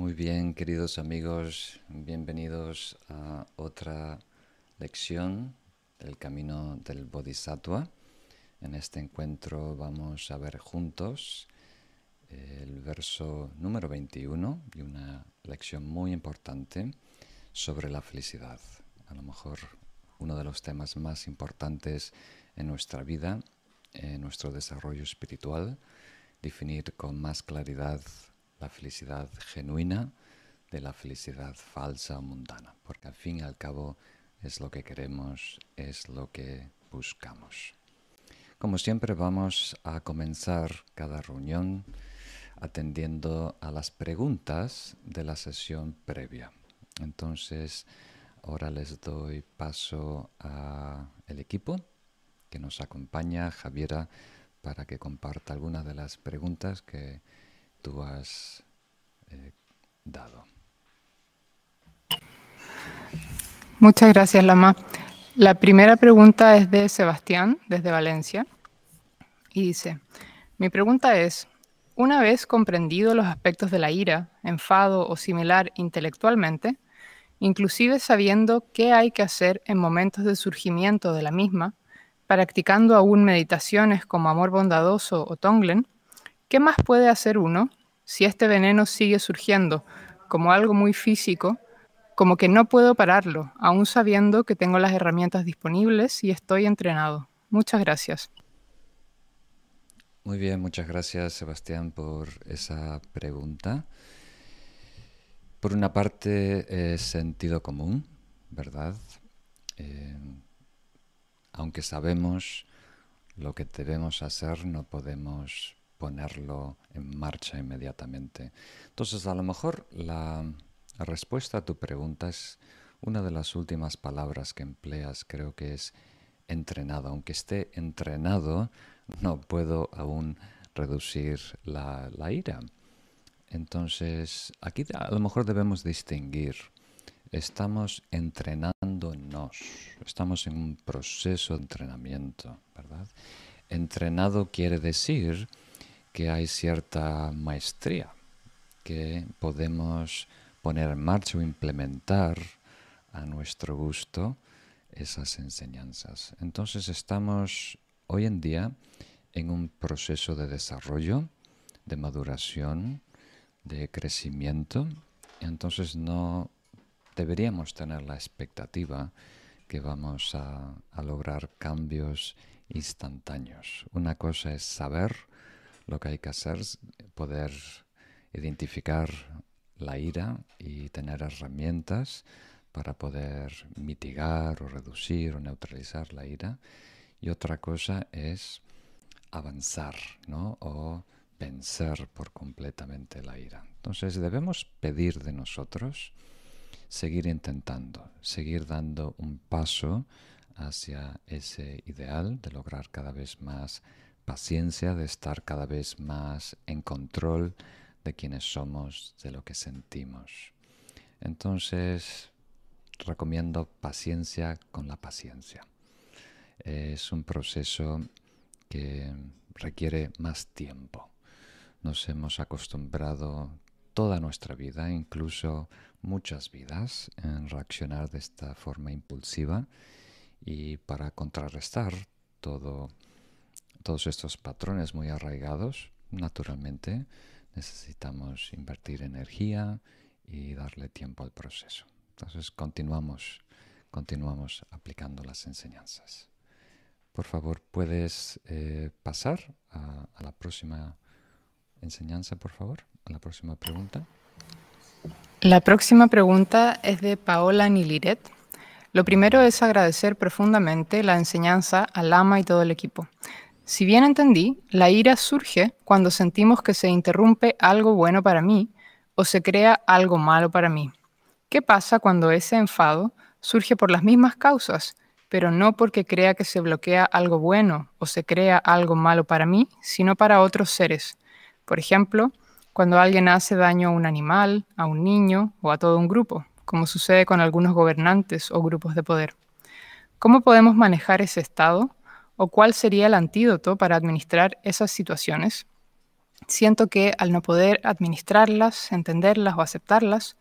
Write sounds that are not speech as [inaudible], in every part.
Muy bien, queridos amigos, bienvenidos a otra lección del camino del Bodhisattva. En este encuentro vamos a ver juntos el verso número 21 y una lección muy importante sobre la felicidad. A lo mejor uno de los temas más importantes en nuestra vida, en nuestro desarrollo espiritual, definir con más claridad la felicidad genuina de la felicidad falsa o mundana, porque al fin y al cabo es lo que queremos, es lo que buscamos. Como siempre vamos a comenzar cada reunión atendiendo a las preguntas de la sesión previa. Entonces, ahora les doy paso al equipo que nos acompaña, Javiera, para que comparta algunas de las preguntas que tú has eh, dado. Muchas gracias, Lama. La primera pregunta es de Sebastián, desde Valencia, y dice, mi pregunta es, una vez comprendido los aspectos de la ira, enfado o similar intelectualmente, inclusive sabiendo qué hay que hacer en momentos de surgimiento de la misma, practicando aún meditaciones como amor bondadoso o Tonglen, ¿qué más puede hacer uno si este veneno sigue surgiendo como algo muy físico, como que no puedo pararlo, aún sabiendo que tengo las herramientas disponibles y estoy entrenado? Muchas gracias. Muy bien, muchas gracias Sebastián por esa pregunta. Por una parte es sentido común, ¿verdad? Eh, aunque sabemos lo que debemos hacer, no podemos ponerlo en marcha inmediatamente. Entonces, a lo mejor la, respuesta a tu pregunta es una de las últimas palabras que empleas, creo que es entrenado. Aunque esté entrenado, no puedo aún reducir la, la ira. Entonces, aquí a lo mejor debemos distinguir estamos entrenándonos, estamos en un proceso de entrenamiento, ¿verdad? Entrenado quiere decir que hay cierta maestría, que podemos poner en marcha o implementar a nuestro gusto esas enseñanzas. Entonces estamos hoy en día en un proceso de desarrollo, de maduración, de crecimiento. Entonces no deberíamos tener la expectativa que vamos a, lograr cambios instantáneos. Una cosa es saber lo que hay que hacer, poder identificar la ira y tener herramientas para poder mitigar o reducir o neutralizar la ira. Y otra cosa es avanzar, ¿no? O vencer por completamente la ira. Entonces debemos pedir de nosotros seguir intentando, seguir dando un paso hacia ese ideal de lograr cada vez más paciencia, de estar cada vez más en control de quienes somos, de lo que sentimos. Entonces, recomiendo paciencia con la paciencia. Es un proceso que requiere más tiempo. Nos hemos acostumbrado toda nuestra vida, incluso muchas vidas, en reaccionar de esta forma impulsiva y para contrarrestar todo, todos estos patrones muy arraigados, naturalmente necesitamos invertir energía y darle tiempo al proceso. Entonces continuamos, continuamos aplicando las enseñanzas. Por favor, ¿puedes eh, pasar a la próxima enseñanza, por favor? la próxima pregunta. La próxima pregunta es de Paola Niliret. Lo primero es agradecer profundamente la enseñanza al ama y todo el equipo. Si bien entendí, la ira surge cuando sentimos que se interrumpe algo bueno para mí o se crea algo malo para mí. ¿Qué pasa cuando ese enfado surge por las mismas causas, pero no porque crea que se bloquea algo bueno o se crea algo malo para mí, sino para otros seres? Por ejemplo, cuando alguien hace daño a un animal, a un niño o a todo un grupo, como sucede con algunos gobernantes o grupos de poder. ¿Cómo podemos manejar ese estado? ¿O cuál sería el antídoto para administrar esas situaciones? siento que al no poder administrarlas, entenderlas o aceptarlas,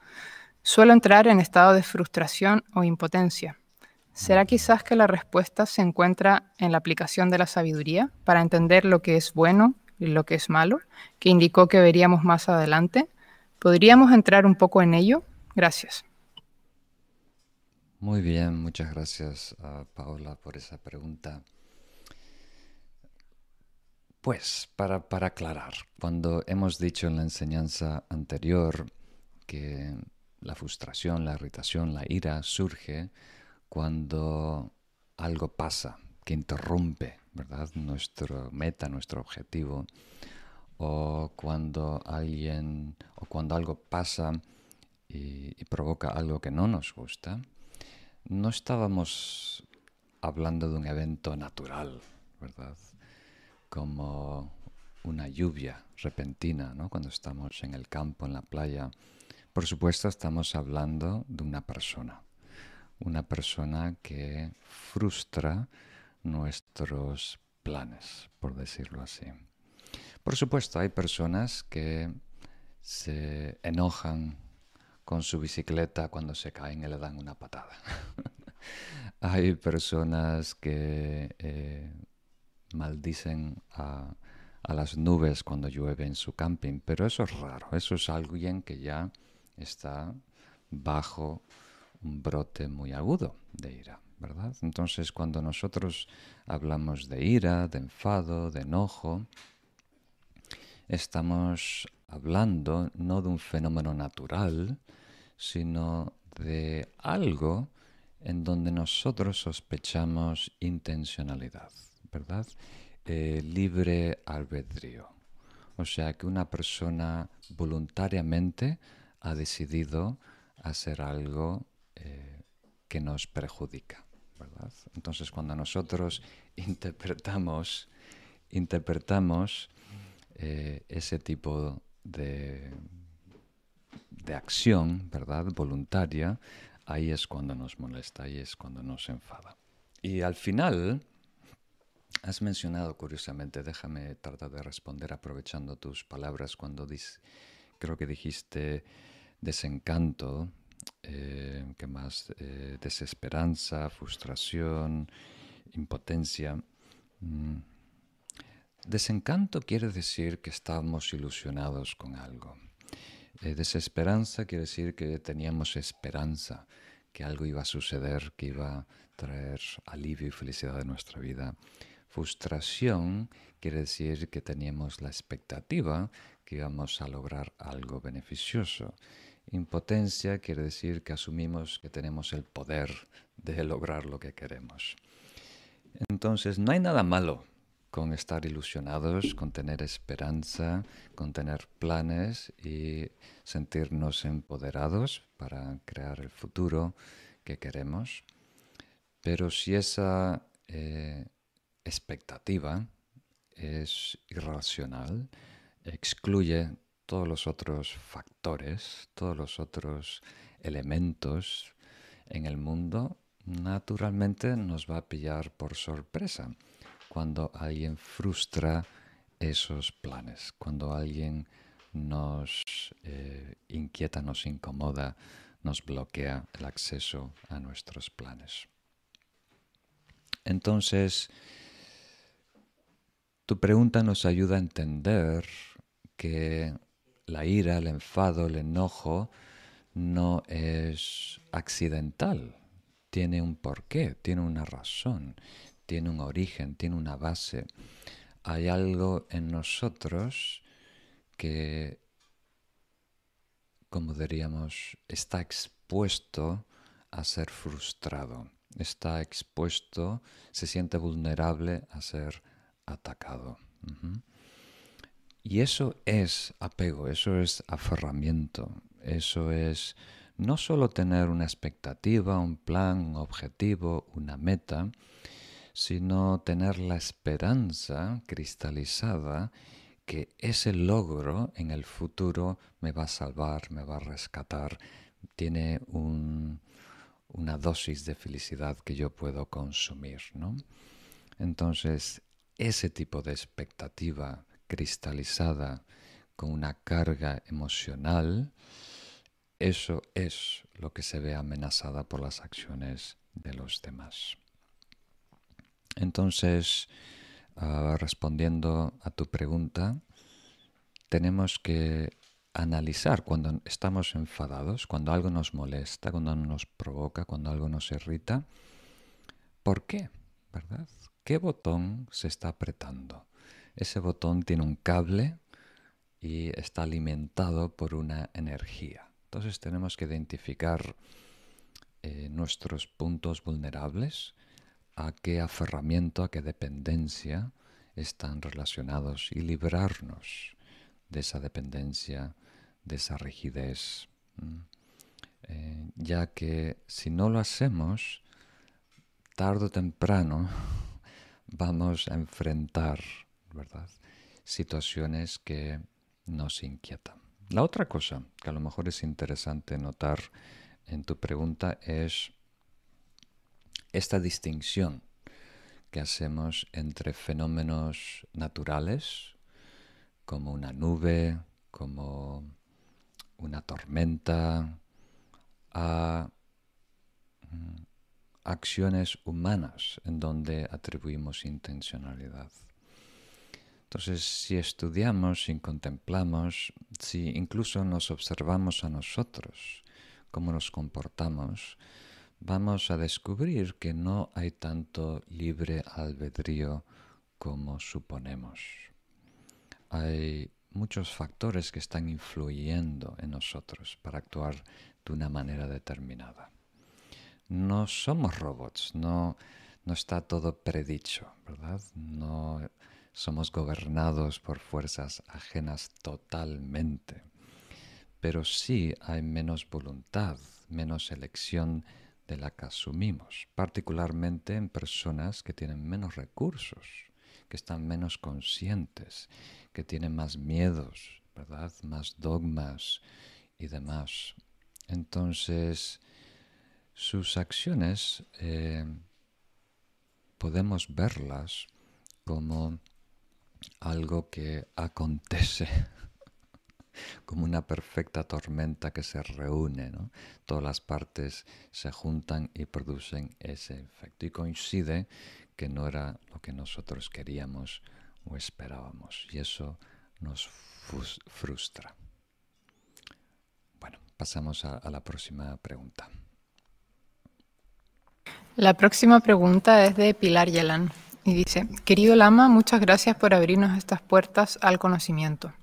suelo entrar en estado de frustración o impotencia. ¿Será quizás que la respuesta se encuentra en la aplicación de la sabiduría para entender lo que es bueno y lo que es malo, que indicó que veríamos más adelante? ¿Podríamos entrar un poco en ello? Gracias. Muy bien, muchas gracias Paola por esa pregunta. Pues, para, para aclarar, cuando hemos dicho en la enseñanza anterior que la frustración, la irritación, la ira surge cuando algo pasa que interrumpe, ¿verdad? Nuestro meta, nuestro objetivo, o cuando alguien, o cuando algo pasa y, provoca algo que no nos gusta, no estábamos hablando de un evento natural, ¿verdad? Como una lluvia repentina, ¿no? Cuando estamos en el campo, en la playa. Por supuesto, estamos hablando de una persona. Una persona que frustra nuestros planes, por decirlo así. Por supuesto, hay personas que se enojan con su bicicleta cuando se caen y le dan una patada. [laughs] hay personas que eh, maldicen a, a, las nubes cuando llueve en su camping, pero eso es raro, eso es alguien que ya está bajo un brote muy agudo de ira, ¿verdad? Entonces cuando nosotros hablamos de ira, de enfado, de enojo, estamos hablando no de un fenómeno natural, sino de algo en donde nosotros sospechamos intencionalidad, ¿verdad? Eh, libre albedrío. O sea, que una persona voluntariamente ha decidido hacer algo eh, que nos perjudica, ¿verdad? Entonces, cuando nosotros [laughs] interpretamos, interpretamos eh, ese tipo de, de acción, ¿verdad? Voluntaria, ahí es cuando nos molesta, ahí es cuando nos enfada. Y al final, has mencionado curiosamente, déjame tratar de responder aprovechando tus palabras cuando creo que dijiste desencanto, eh, ¿qué más? Eh, desesperanza, frustración, impotencia. Mm. Desencanto quiere decir que estábamos ilusionados con algo. Eh, desesperanza quiere decir que teníamos esperanza, que algo iba a suceder, que iba a traer alivio y felicidad a nuestra vida. Frustración quiere decir que teníamos la expectativa que íbamos a lograr algo beneficioso. Impotencia quiere decir que asumimos que tenemos el poder de lograr lo que queremos. Entonces, no hay nada malo con estar ilusionados, con tener esperanza, con tener planes y sentirnos empoderados para crear el futuro que queremos. Pero si esa eh, es irracional, excluye todos los otros factores, todos los otros elementos en el mundo, naturalmente nos va a pillar por sorpresa cuando alguien frustra esos planes, cuando alguien nos eh, inquieta, nos incomoda, nos bloquea el acceso a nuestros planes. Entonces, tu pregunta nos ayuda a entender que la ira, el enfado, el enojo no es accidental, tiene un porqué, tiene una razón, tiene un origen, tiene una base. Hay algo en nosotros que, como diríamos, está expuesto a ser frustrado, está expuesto, se siente vulnerable a ser atacado. Y eso es apego, eso es aferramiento, eso es no solo tener una expectativa, un plan, un objetivo, una meta, sino tener la esperanza cristalizada que ese logro en el futuro me va a salvar, me va a rescatar, tiene una dosis de felicidad que yo puedo consumir. ¿no? Entonces, ese tipo de expectativa cristalizada con una carga emocional, eso es lo que se ve amenazada por las acciones de los demás. Entonces, ah, respondiendo a tu pregunta, tenemos que analizar cuando estamos enfadados, cuando algo nos molesta, cuando nos provoca, cuando algo nos irrita, ¿por qué? ¿Verdad? ¿Qué botón se está apretando? Ese botón tiene un cable y está alimentado por una energía. Entonces tenemos que identificar eh, nuestros puntos vulnerables, a qué aferramiento, a qué dependencia están relacionados y librarnos de esa dependencia, de esa rigidez. Eh, ya que si no lo hacemos, tarde o temprano vamos a enfrentar ¿verdad? situaciones que nos inquietan. La otra cosa que a lo mejor es interesante notar en tu pregunta es esta distinción que hacemos entre fenómenos naturales, como una nube, como una tormenta, a mm, acciones humanas en donde atribuimos intencionalidad. Entonces, si estudiamos, si contemplamos, si incluso nos observamos a nosotros, cómo nos comportamos, vamos a descubrir que no hay tanto libre albedrío como suponemos. Hay muchos factores que están influyendo en nosotros para actuar de una manera determinada. No somos robots, no, no está todo predicho, ¿verdad? No somos gobernados por fuerzas ajenas totalmente. Pero sí hay menos voluntad, menos elección de la que asumimos, particularmente en personas que tienen menos recursos, que están menos conscientes, que tienen más miedos, ¿verdad? Más dogmas y demás. Entonces, sus acciones eh, podemos verlas como algo que acontece [laughs] como una perfecta tormenta que se reúne. Todas las partes se juntan y producen ese efecto. Y coincide que no era lo que nosotros queríamos o esperábamos. Y eso nos frustra. Bueno, pasamos a la próxima pregunta. La próxima pregunta es de Pilar Yelán y dice, querido Lama, muchas gracias por abrirnos estas puertas al conocimiento.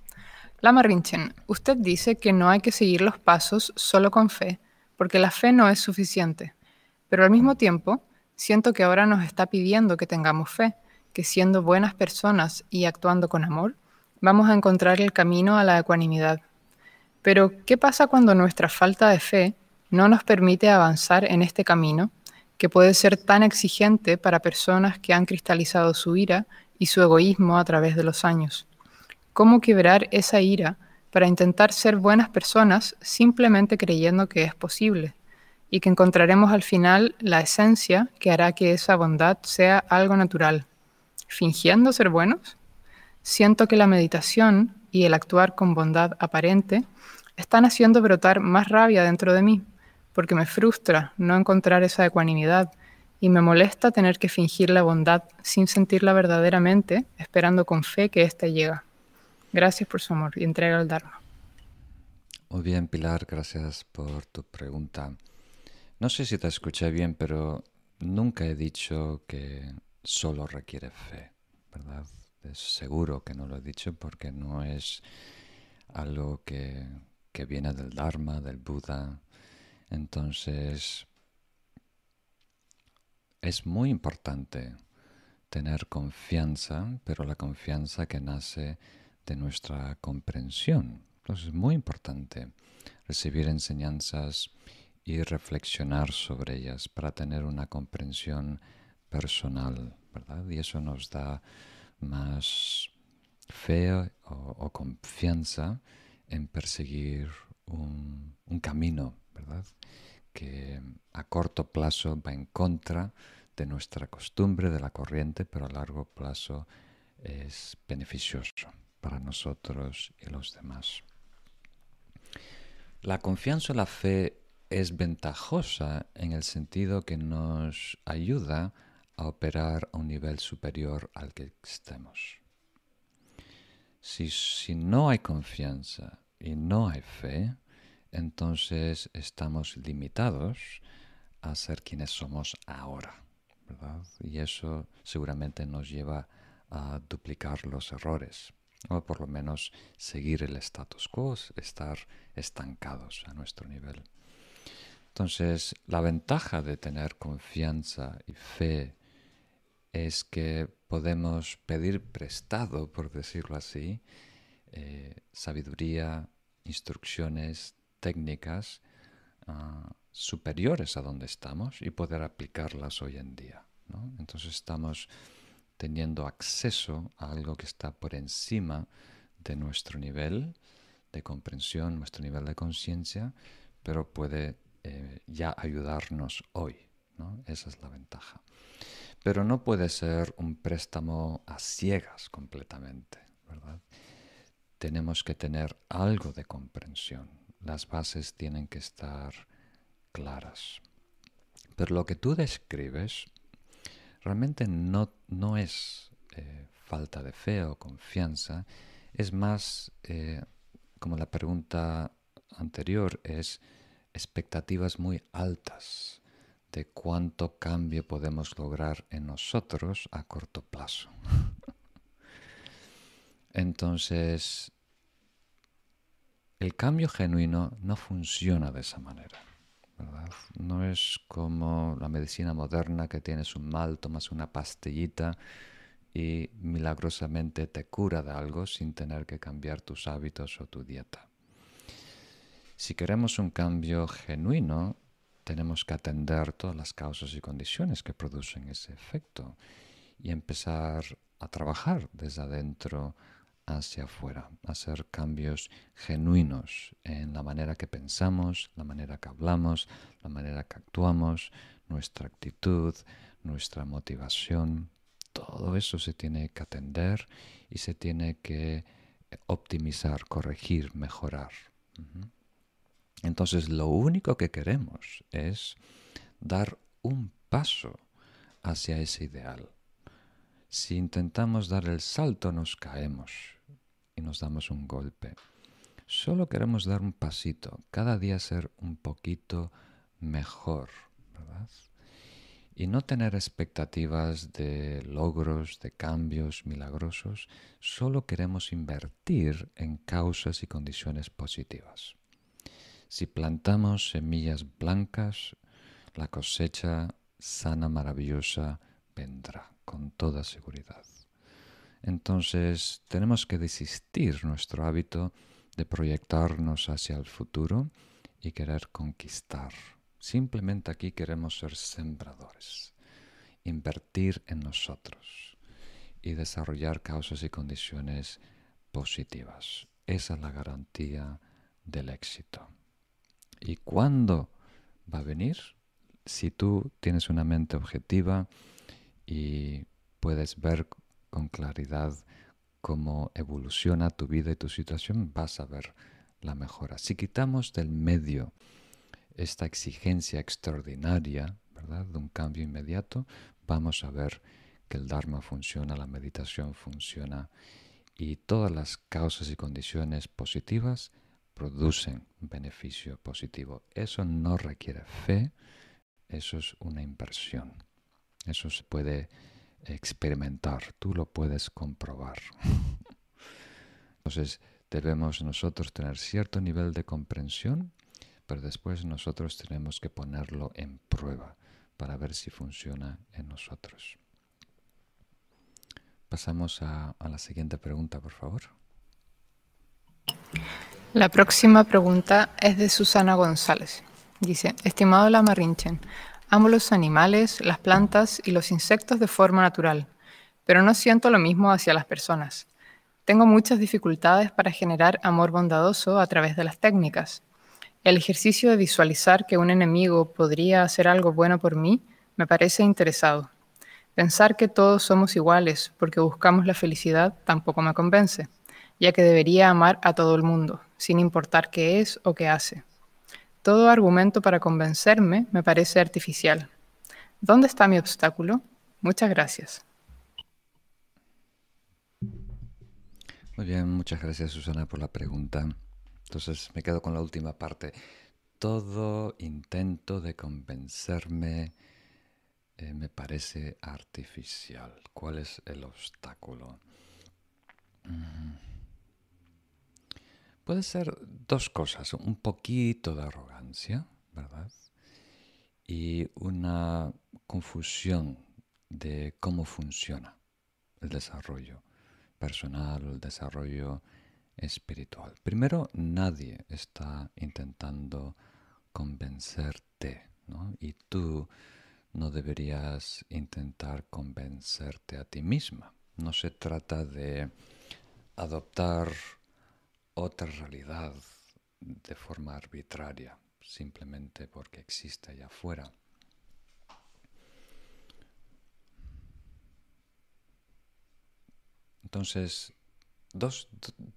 Lama Rinchen, usted dice que no hay que seguir los pasos solo con fe, porque la fe no es suficiente. Pero al mismo tiempo, siento que ahora nos está pidiendo que tengamos fe, que siendo buenas personas y actuando con amor, vamos a encontrar el camino a la ecuanimidad. Pero, ¿qué pasa cuando nuestra falta de fe no nos permite avanzar en este camino, que puede ser tan exigente para personas que han cristalizado su ira y su egoísmo a través de los años? cómo quebrar esa ira para intentar ser buenas personas simplemente creyendo que es posible y que encontraremos al final la esencia que hará que esa bondad sea algo natural. ¿Fingiendo ser buenos? Siento que la meditación y el actuar con bondad aparente están haciendo brotar más rabia dentro de mí, porque me frustra no encontrar esa ecuanimidad y me molesta tener que fingir la bondad sin sentirla verdaderamente, esperando con fe que ésta llega. Gracias por su amor y entrega al Dharma. Muy bien, Pilar, gracias por tu pregunta. No sé si te escuché bien, pero nunca he dicho que solo requiere fe, ¿verdad? Es seguro que no lo he dicho porque no es algo que, que viene del Dharma, del Buda. Entonces, es muy importante tener confianza, pero la confianza que nace de nuestra comprensión. Entonces es muy importante recibir enseñanzas y reflexionar sobre ellas para tener una comprensión personal, ¿verdad? Y eso nos da más fe o, confianza en perseguir un, un, camino, Que a corto plazo va en contra de nuestra costumbre, de la corriente, pero a largo plazo es beneficioso para nosotros y los demás. La confianza o la fe es ventajosa en el sentido que nos ayuda a operar a un nivel superior al que estemos. Si, si no hay confianza y no hay fe, entonces estamos limitados a ser quienes somos ahora. Y eso seguramente nos lleva a duplicar los errores, o por lo menos seguir el status quo, estar estancados a nuestro nivel. Entonces, la ventaja de tener confianza y fe es que podemos pedir prestado, por decirlo así, eh, sabiduría, instrucciones, técnicas ah, superiores a donde estamos y poder aplicarlas hoy en día. Entonces estamos teniendo acceso a algo que está por encima de nuestro nivel de comprensión, nuestro nivel de conciencia, pero puede eh, ya ayudarnos hoy. Esa es la ventaja. Pero no puede ser un préstamo a ciegas completamente, ¿verdad? Tenemos que tener algo de comprensión. Las bases tienen que estar claras. Pero lo que tú describes realmente no, no es eh, falta de fe o confianza, es más, eh, como la pregunta anterior, es expectativas muy altas de cuánto cambio podemos lograr en nosotros a corto plazo. [laughs] Entonces, el cambio genuino no funciona de esa manera. No es como la medicina moderna que tienes un mal, tomas una pastillita y milagrosamente te cura de algo sin tener que cambiar tus hábitos o tu dieta. Si queremos un cambio genuino, tenemos que atender todas las causas y condiciones que producen ese efecto y empezar a trabajar desde adentro hacia afuera, hacer cambios genuinos en la manera que pensamos, la manera que hablamos, la manera que actuamos, nuestra actitud, nuestra motivación. Todo eso se tiene que atender y se tiene que optimizar, corregir, mejorar. Entonces lo único que queremos es dar un paso hacia ese ideal. Si intentamos dar el salto nos caemos y nos damos un golpe. Solo queremos dar un pasito, cada día ser un poquito mejor, ¿verdad? Y no tener expectativas de logros, de cambios milagrosos, solo queremos invertir en causas y condiciones positivas. Si plantamos semillas blancas, la cosecha sana, maravillosa, vendrá con toda seguridad entonces tenemos que desistir nuestro hábito de proyectarnos hacia el futuro y querer conquistar. Simplemente aquí queremos ser sembradores, invertir en nosotros y desarrollar causas y condiciones positivas. Esa es la garantía del éxito. ¿Y cuándo va a venir? Si tú tienes una mente objetiva y puedes ver con claridad cómo evoluciona tu vida y tu situación, vas a ver la mejora. Si quitamos del medio esta exigencia extraordinaria, ¿verdad?, de un cambio inmediato, vamos a ver que el Dharma funciona, la meditación funciona y todas las causas y condiciones positivas producen beneficio positivo. Eso no requiere fe, eso es una inversión. Eso se puede experimentar, tú lo puedes comprobar. [laughs] Entonces debemos nosotros tener cierto nivel de comprensión, pero después nosotros tenemos que ponerlo en prueba para ver si funciona en nosotros. Pasamos a, la siguiente pregunta, por favor. La próxima pregunta es de Susana González. Dice, estimado Lama Rinchen, Amo los animales, las plantas y los insectos de forma natural, pero no siento lo mismo hacia las personas. Tengo muchas dificultades para generar amor bondadoso a través de las técnicas. El ejercicio de visualizar que un enemigo podría hacer algo bueno por mí me parece interesado. Pensar que todos somos iguales porque buscamos la felicidad tampoco me convence. ya que debería amar a todo el mundo, sin importar qué es o qué hace. Todo argumento para convencerme me parece artificial. ¿Dónde está mi obstáculo? Muchas gracias. Muy bien, muchas gracias Susana por la pregunta. Entonces me quedo con la última parte. Todo intento de convencerme eh, me parece artificial. ¿Cuál es el obstáculo? Mm. Puede ser dos cosas, un poquito de arrogancia, ¿verdad? Y una confusión de cómo funciona el desarrollo personal o el desarrollo espiritual. Primero, nadie está intentando convencerte, ¿no? Y tú no deberías intentar convencerte a ti misma. No se trata de adoptar otra realidad de forma arbitraria, simplemente porque existe allá afuera. Entonces, dos,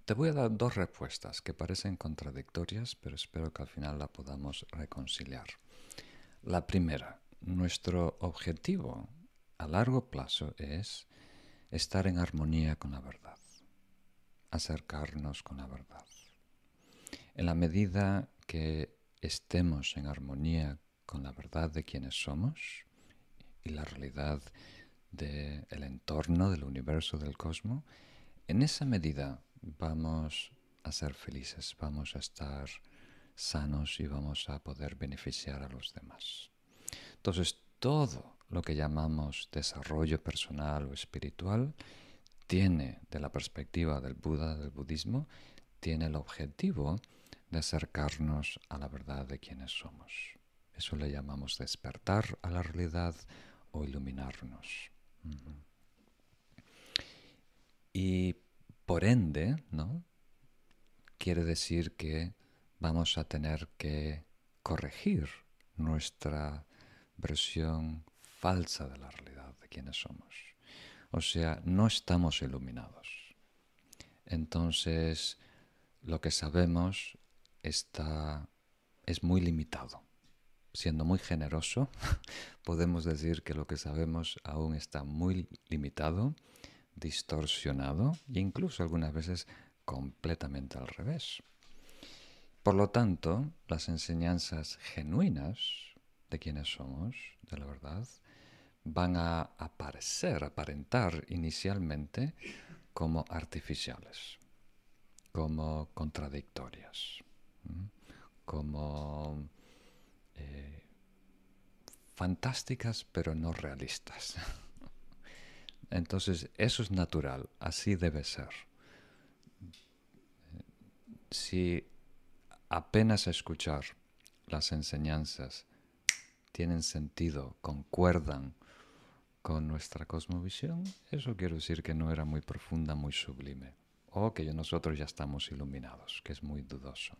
te voy a dar dos respuestas que parecen contradictorias, pero espero que al final la podamos reconciliar. La primera, nuestro objetivo a largo plazo es estar en armonía con la verdad acercarnos con la verdad. En la medida que estemos en armonía con la verdad de quienes somos y la realidad del entorno, del universo, del cosmos, en esa medida vamos a ser felices, vamos a estar sanos y vamos a poder beneficiar a los demás. Entonces, todo lo que llamamos desarrollo personal o espiritual tiene, de la perspectiva del Buda, del budismo, tiene el objetivo de acercarnos a la verdad de quienes somos. Eso le llamamos despertar a la realidad o iluminarnos. Y por ende, ¿no? Quiere decir que vamos a tener que corregir nuestra versión falsa de la realidad de quienes somos. O sea, no estamos iluminados. Entonces, lo que sabemos está, es muy limitado. Siendo muy generoso, [laughs] podemos decir que lo que sabemos aún está muy limitado, distorsionado e incluso algunas veces completamente al revés. Por lo tanto, las enseñanzas genuinas de quienes somos, de la verdad, van a aparecer, aparentar inicialmente como artificiales, como contradictorias, como eh, fantásticas pero no realistas. [laughs] Entonces, eso es natural, así debe ser. Si apenas escuchar las enseñanzas tienen sentido, concuerdan con nuestra cosmovisión, eso quiero decir que no era muy profunda, muy sublime, o que nosotros ya estamos iluminados, que es muy dudoso.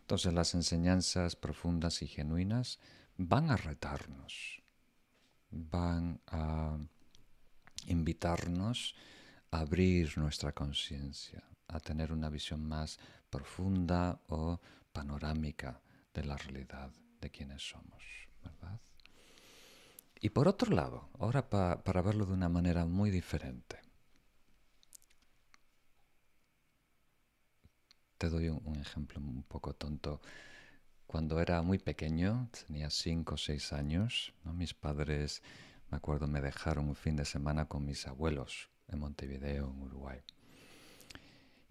Entonces las enseñanzas profundas y genuinas van a retarnos, van a invitarnos a abrir nuestra conciencia, a tener una visión más profunda o panorámica de la realidad de quienes somos, ¿verdad? Y por otro lado, ahora para verlo de una manera muy diferente, te doy un, ejemplo un poco tonto. Cuando era muy pequeño, tenía 5 o 6 años, mis padres, me acuerdo, me dejaron un fin de semana con mis abuelos en Montevideo, en Uruguay.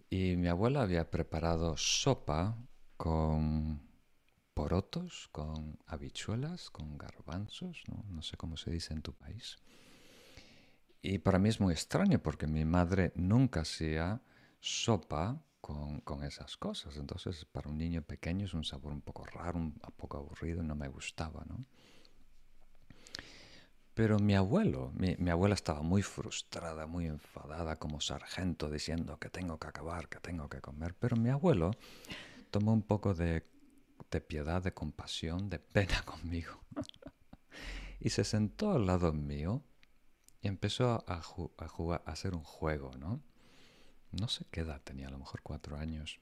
Y mi abuela había preparado sopa con porotos, con habichuelas, con garbanzos, ¿no? sé cómo se dice en tu país. Y para mí es muy extraño porque mi madre nunca hacía sopa con, esas cosas. Entonces, para un niño pequeño es un sabor un poco raro, un, poco aburrido, no me gustaba, ¿no? Pero mi abuelo, mi, mi, abuela estaba muy frustrada, muy enfadada como sargento diciendo que tengo que acabar, que tengo que comer. Pero mi abuelo tomó un poco de de piedad, de compasión, de pena [laughs] conmigo. y se sentó al lado mío y empezó a, jugar, a hacer un juego, ¿no? no sé qué edad tenía, a lo mejor cuatro años.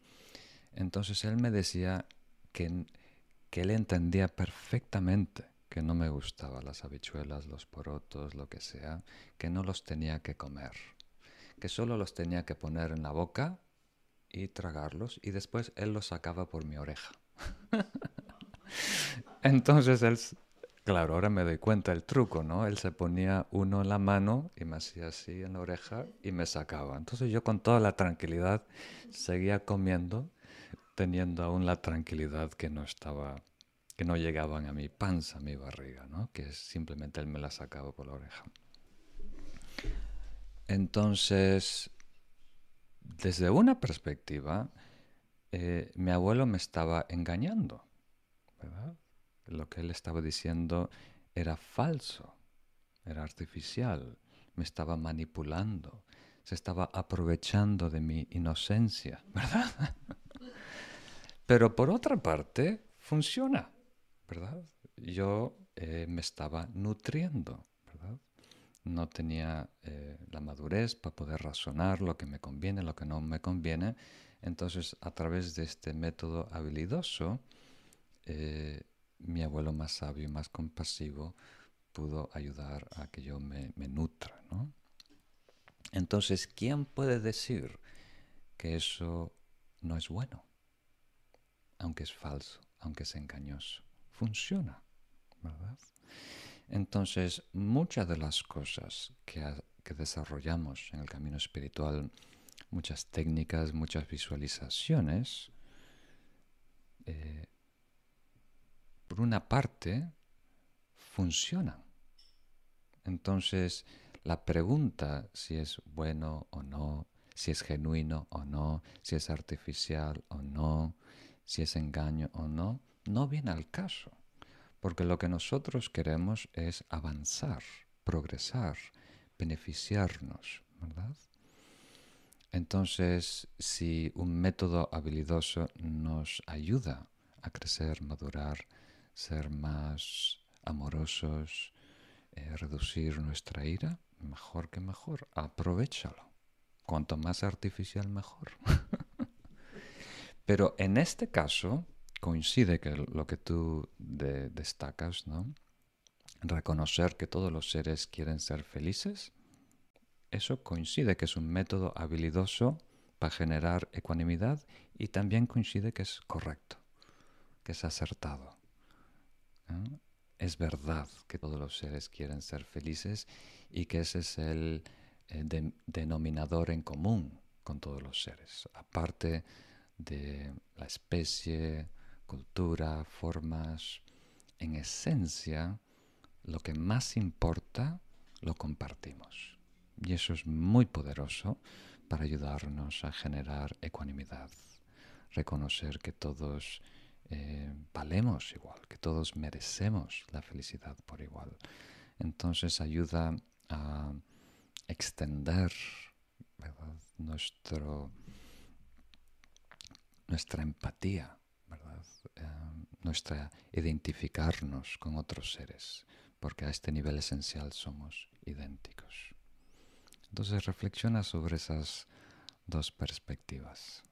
Entonces él me decía que, que él entendía perfectamente que no me gustaban las habichuelas, los porotos, lo que sea, que no los tenía que comer, que solo los tenía que poner en la boca y tragarlos y después él los sacaba por mi oreja. [laughs] Entonces él, claro, ahora me doy cuenta el truco, ¿no? Él se ponía uno en la mano y me hacía así en la oreja y me sacaba. Entonces yo con toda la tranquilidad seguía comiendo, teniendo aún la tranquilidad que no estaba que no llegaban a mi panza, a mi barriga, ¿no? que simplemente él me la sacaba por la oreja. Entonces, desde una perspectiva, eh, mi abuelo me estaba engañando, ¿verdad? Lo que él estaba diciendo era falso, era artificial, me estaba manipulando, se estaba aprovechando de mi inocencia, [laughs] ¿verdad? Pero por otra parte, funciona. ¿verdad? Yo eh, me estaba nutriendo. No tenía eh, la madurez para poder razonar lo que me conviene, lo que no me conviene. Entonces, a través de este método habilidoso, eh, mi abuelo más sabio y más compasivo pudo ayudar a que yo me, me nutra, ¿no? Entonces, ¿quién puede decir que eso no es bueno? Aunque es falso, aunque es engañoso funciona, ¿verdad? Entonces, muchas de las cosas que, desarrollamos en el camino espiritual, muchas técnicas, muchas visualizaciones, eh, por una parte, funcionan. Entonces, la pregunta si es bueno o no, si es genuino o no, si es artificial o no, si es engaño o no, no viene al caso, porque lo que nosotros queremos es avanzar, progresar, beneficiarnos, ¿verdad? Entonces, si un método habilidoso nos ayuda a crecer, madurar, ser más amorosos, eh, reducir nuestra ira, mejor que mejor, aprovechalo. Cuanto más artificial, mejor. [laughs] Pero en este caso, coincide que lo que tú destacas, ¿no? Reconocer que todos los seres quieren ser felices, eso coincide que es un método habilidoso para generar ecuanimidad y también coincide que es correcto, que es acertado. Es verdad que todos los seres quieren ser felices y que ese es el eh, denominador en común con todos los seres, aparte de la especie, cultura, formas, en esencia, lo que más importa lo compartimos. Y eso es muy poderoso para ayudarnos a generar ecuanimidad, reconocer que todos eh, valemos igual, que todos merecemos la felicidad por igual. Entonces ayuda a extender Nuestro, nuestra empatía eh, nuestra identificarnos con otros seres, porque a este nivel esencial somos idénticos. Entonces reflexiona sobre esas dos perspectivas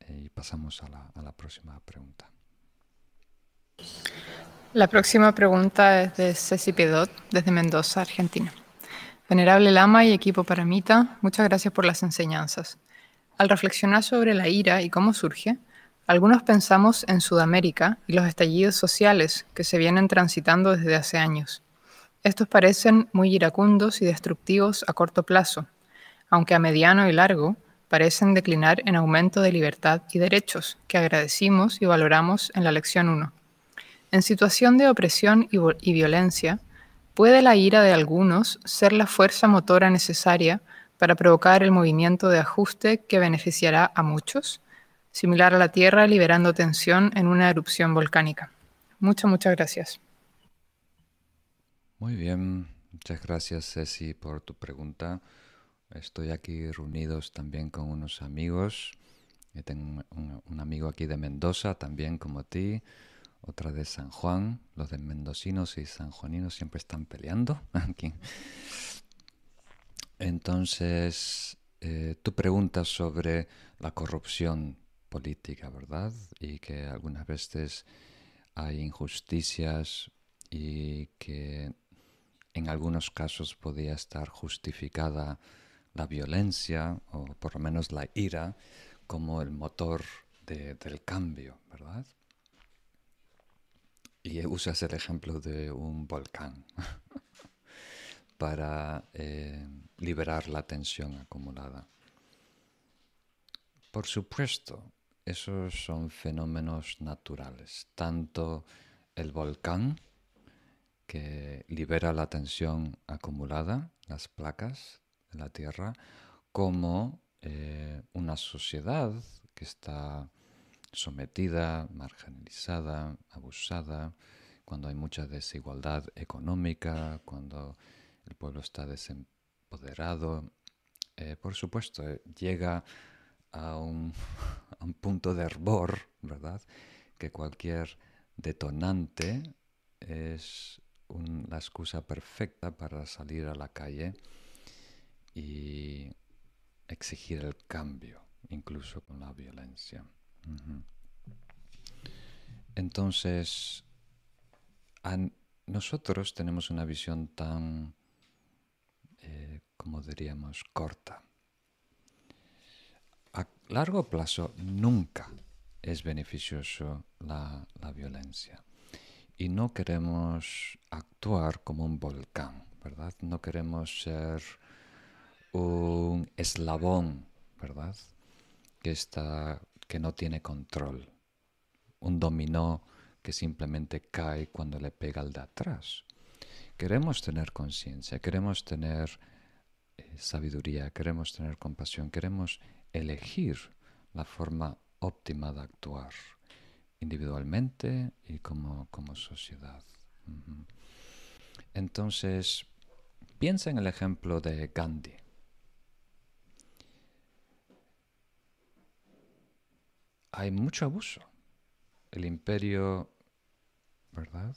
eh, y pasamos a la, a la próxima pregunta. La próxima pregunta es de Ceci Pedot, desde Mendoza, Argentina. Venerable Lama y equipo Paramita, muchas gracias por las enseñanzas. Al reflexionar sobre la ira y cómo surge, algunos pensamos en Sudamérica y los estallidos sociales que se vienen transitando desde hace años. Estos parecen muy iracundos y destructivos a corto plazo, aunque a mediano y largo parecen declinar en aumento de libertad y derechos que agradecimos y valoramos en la lección 1. En situación de opresión y, y violencia, ¿puede la ira de algunos ser la fuerza motora necesaria para provocar el movimiento de ajuste que beneficiará a muchos? Similar a la Tierra liberando tensión en una erupción volcánica. Muchas, muchas gracias. Muy bien, muchas gracias Ceci por tu pregunta. Estoy aquí reunidos también con unos amigos. tengo un, amigo aquí de Mendoza, también como ti, otra de San Juan. Los de mendocinos y sanjuaninos siempre están peleando [laughs] aquí. Entonces, eh, tú preguntas sobre la corrupción política, ¿verdad? Y que algunas veces hay injusticias y que en algunos casos podía estar justificada la violencia o por lo menos la ira como el motor del cambio, ¿verdad? Y usas el ejemplo de un volcán [laughs] para eh, liberar la tensión acumulada. Por supuesto, esos son fenómenos naturales, tanto el volcán que libera la tensión acumulada, las placas de la Tierra, como eh, una sociedad que está sometida, marginalizada, abusada, cuando hay mucha desigualdad económica, cuando el pueblo está desempoderado. Eh, por supuesto, eh, llega [laughs] a un, punto de hervor, ¿verdad? Que cualquier detonante es la excusa perfecta para salir a la calle y exigir el cambio, incluso con la violencia. Entonces, nosotros tenemos una visión tan, eh, como diríamos, corta. A largo plazo nunca es beneficioso la, la violencia. Y no queremos actuar como un volcán, ¿verdad? No queremos ser un eslabón, ¿verdad? Que, está, que no tiene control. Un dominó que simplemente cae cuando le pega al de atrás. Queremos tener conciencia, queremos tener eh, sabiduría, queremos tener compasión, queremos elegir la forma óptima de actuar individualmente y como, como sociedad. Entonces, piensa en el ejemplo de Gandhi. Hay mucho abuso. El imperio, ¿verdad?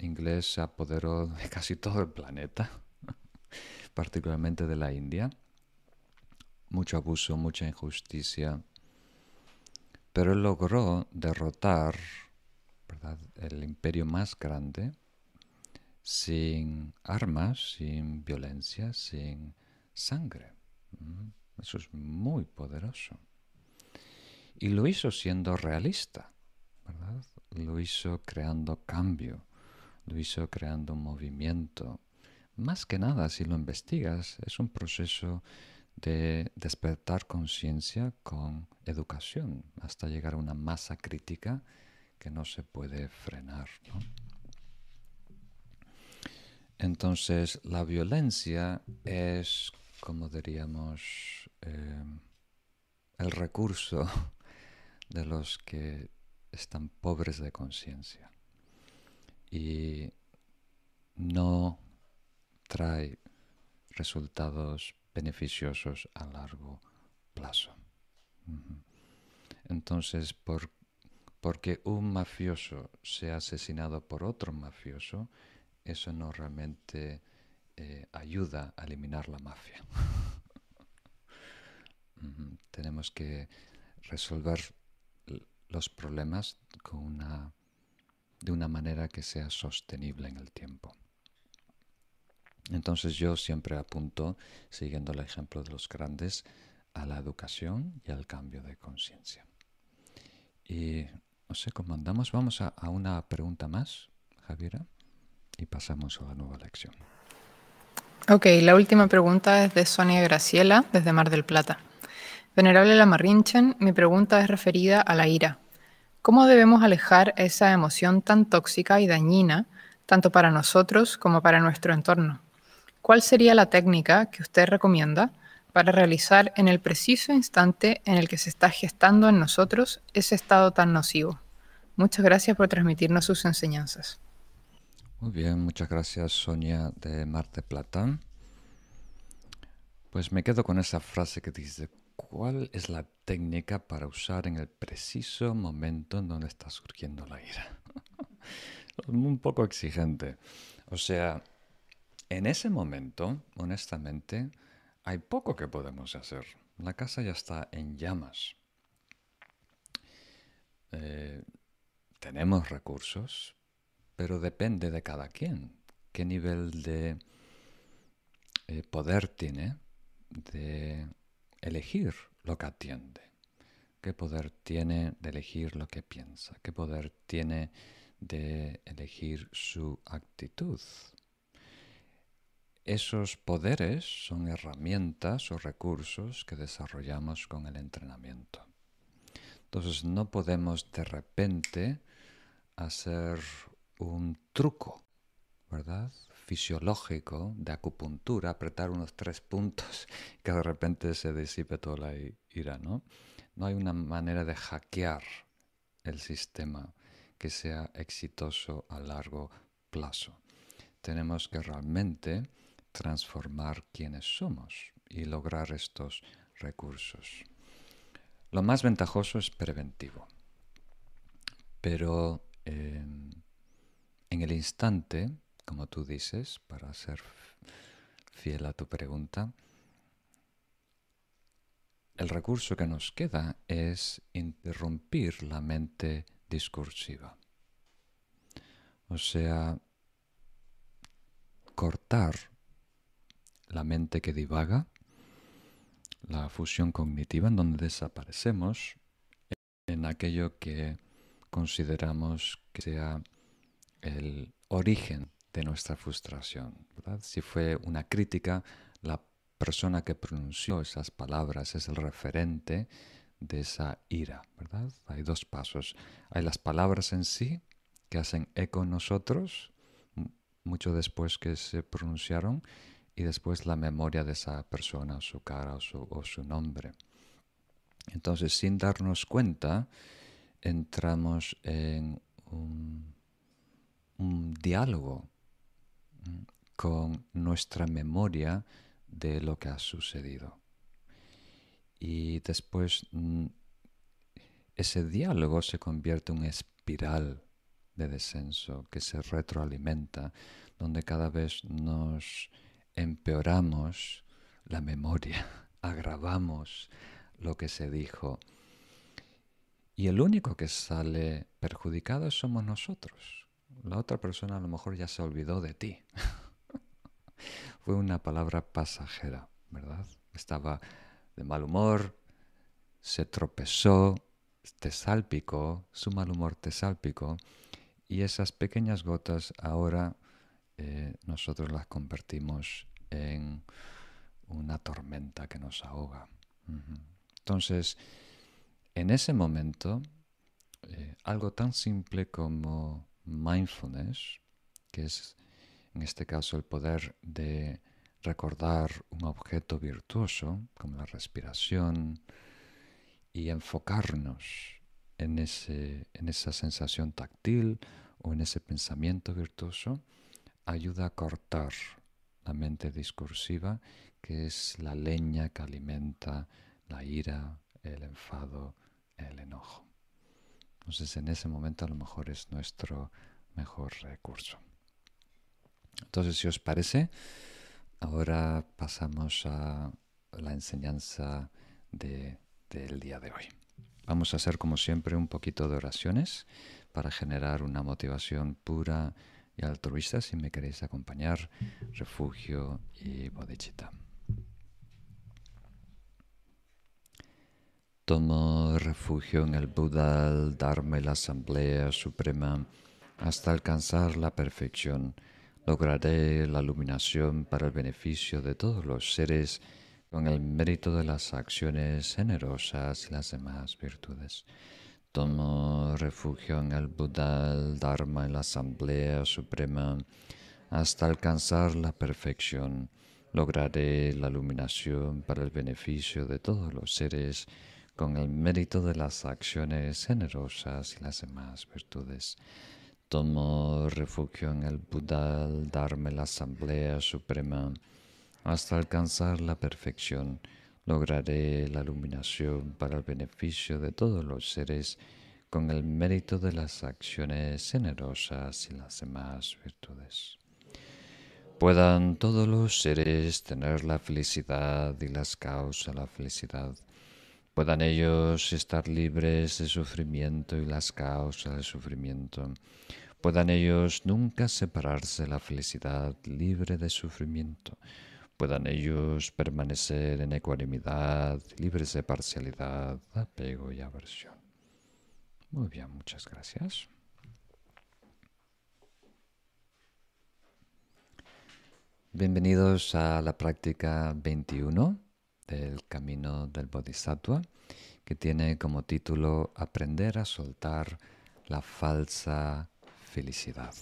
Inglés se apoderó de casi todo el planeta, [laughs] particularmente de la India. Mucho abuso, mucha injusticia, pero él logró derrotar el imperio más grande sin armas, sin violencia, sin sangre. Mm, eso es muy poderoso. Y lo hizo siendo realista, ¿verdad? Lo hizo creando cambio, lo hizo creando un movimiento. Más que nada, si lo investigas, es un proceso de despertar conciencia con educación hasta llegar a una masa crítica que no se puede frenar. Entonces, la violencia es, como diríamos, eh, el recurso [laughs] de los que están pobres de conciencia y no trae resultados beneficiosos a largo plazo. Entonces, por, porque un mafioso sea asesinado por otro mafioso, eso no realmente eh, ayuda a eliminar la mafia. [laughs] Tenemos que resolver los problemas de una manera que sea sostenible en el tiempo. Entonces yo siempre apunto, siguiendo el ejemplo de los grandes, a la educación y al cambio de conciencia. Y no sé cómo andamos. Vamos a, una pregunta más, Javiera, y pasamos a la nueva lección. Ok, la última pregunta es de Sonia Graciela, desde Mar del Plata. Venerable Lamarrinchen, mi pregunta es referida a la ira. ¿Cómo debemos alejar esa emoción tan tóxica y dañina, tanto para nosotros como para nuestro entorno? ¿Cuál sería la técnica que usted recomienda para realizar en el preciso instante en el que se está gestando en nosotros ese estado tan nocivo? Muchas gracias por transmitirnos sus enseñanzas. Muy bien, muchas gracias Sonia de Marte Plata. Pues me quedo con esa frase que dice, ¿cuál es la técnica para usar en el preciso momento en donde está surgiendo la ira? [laughs] Un poco exigente. O sea, en ese momento, honestamente, hay poco que podemos hacer. La casa ya está en llamas. Eh, tenemos recursos, pero depende de cada quien. ¿Qué nivel de eh, poder tiene de elegir lo que atiende? ¿Qué poder tiene de elegir lo que piensa? ¿Qué poder tiene de elegir su actitud? Esos poderes son herramientas o recursos que desarrollamos con el entrenamiento. Entonces no podemos de repente hacer un truco, ¿verdad? Fisiológico de acupuntura, apretar unos tres puntos [laughs] que de repente se disipe toda la ira, ¿no? No hay una manera de hackear el sistema que sea exitoso a largo plazo. Tenemos que realmente transformar quienes somos y lograr estos recursos. Lo más ventajoso es preventivo, pero em, en el instante, como tú dices, para ser fiel a tu pregunta, el recurso que nos queda es interrumpir la mente discursiva. O sea, cortar la mente que divaga, la fusión cognitiva en donde desaparecemos en aquello que consideramos que sea el origen de nuestra frustración. Si fue una crítica, la persona que pronunció esas palabras es el referente de esa ira. Hay dos pasos. Hay las palabras en sí que hacen eco en nosotros mucho después que se pronunciaron y después la memoria de esa persona, su cara o su, nombre. Entonces, sin darnos cuenta, entramos en un, un diálogo con nuestra memoria de lo que ha sucedido. Y después mm, ese diálogo se convierte en una espiral de descenso que se retroalimenta, donde cada vez nos empeoramos la memoria, [laughs] agravamos lo que se dijo. Y el único que sale perjudicado somos nosotros. La otra persona a lo mejor ya se olvidó de ti. [laughs] Fue una palabra pasajera, ¿verdad? Estaba de mal humor, se tropezó, te salpicó, su mal humor te salpicó, y esas pequeñas gotas ahora eh, nosotros las convertimos en una tormenta que nos ahoga. Entonces, en ese momento, eh, algo tan simple como mindfulness, que es en este caso el poder de recordar un objeto virtuoso, como la respiración, y enfocarnos en, ese, en esa sensación táctil o en ese pensamiento virtuoso, ayuda a cortar la mente discursiva, que es la leña que alimenta la ira, el enfado, el enojo. Entonces en ese momento a lo mejor es nuestro mejor recurso. Entonces, si os parece, ahora pasamos a la enseñanza del día de hoy. Vamos a hacer, como siempre, un poquito de oraciones para generar una motivación pura y altruista. Si me queréis acompañar, refugio y bodhicitta. Tomo refugio en el Buda, el Dharma y la Asamblea Suprema hasta alcanzar la perfección lograré la iluminación para el beneficio de todos los seres con el mérito de las acciones generosas y las demás virtudes. Tomo refugio en el Buda, el Dharma y la Asamblea Suprema hasta alcanzar la perfección. Lograré la iluminación para el beneficio de todos los seres con el mérito de las acciones generosas y las demás virtudes. Tomo refugio en el Buda, el Dharma la Asamblea Suprema. Hasta alcanzar la perfección, lograré la iluminación para el beneficio de todos los seres con el mérito de las acciones generosas y las demás virtudes. puedan todos los seres tener la felicidad y las causas de la felicidad. Puedan ellos estar libres de sufrimiento y las causas del sufrimiento. Puedan ellos nunca separarse de la felicidad libre de sufrimiento. Puedan ellos permanecer en ecuanimidad, libres de parcialidad, apego y aversión. Muy bien, muchas gracias. Bienvenidos a la práctica 21 del Camino del Bodhisattva, que tiene como título Aprender a soltar la falsa felicidad.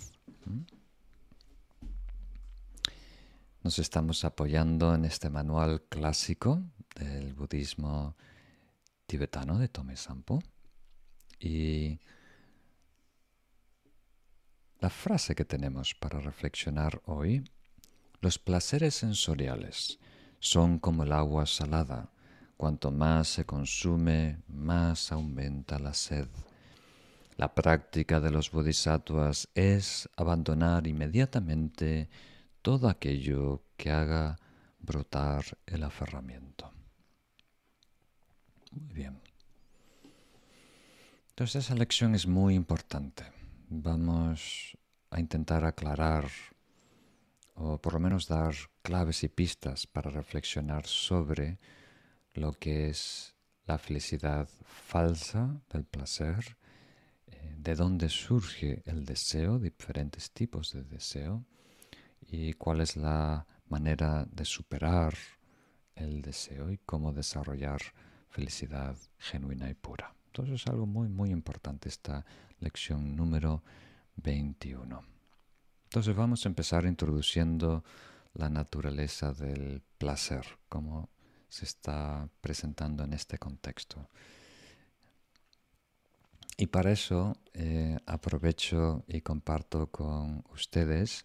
¿Mm? Nos estamos apoyando en este manual clásico del budismo tibetano de Tome Sampo y la frase que tenemos para reflexionar hoy los placeres sensoriales son como el agua salada. Cuanto más se consume, más aumenta la sed. La práctica de los bodhisattvas es abandonar inmediatamente todo aquello que haga brotar el aferramiento. Muy bien. Entonces esa lección es muy importante. Vamos a intentar aclarar o por lo menos dar claves y pistas para reflexionar sobre lo que es la felicidad falsa del placer, eh, de dónde surge el deseo, diferentes tipos de deseo, y cuál es la manera de superar el deseo y cómo desarrollar felicidad genuina y pura. Entonces es algo muy, muy importante esta lección número 21. Entonces vamos a empezar introduciendo la naturaleza del placer, como se está presentando en este contexto. Y para eso eh, aprovecho y comparto con ustedes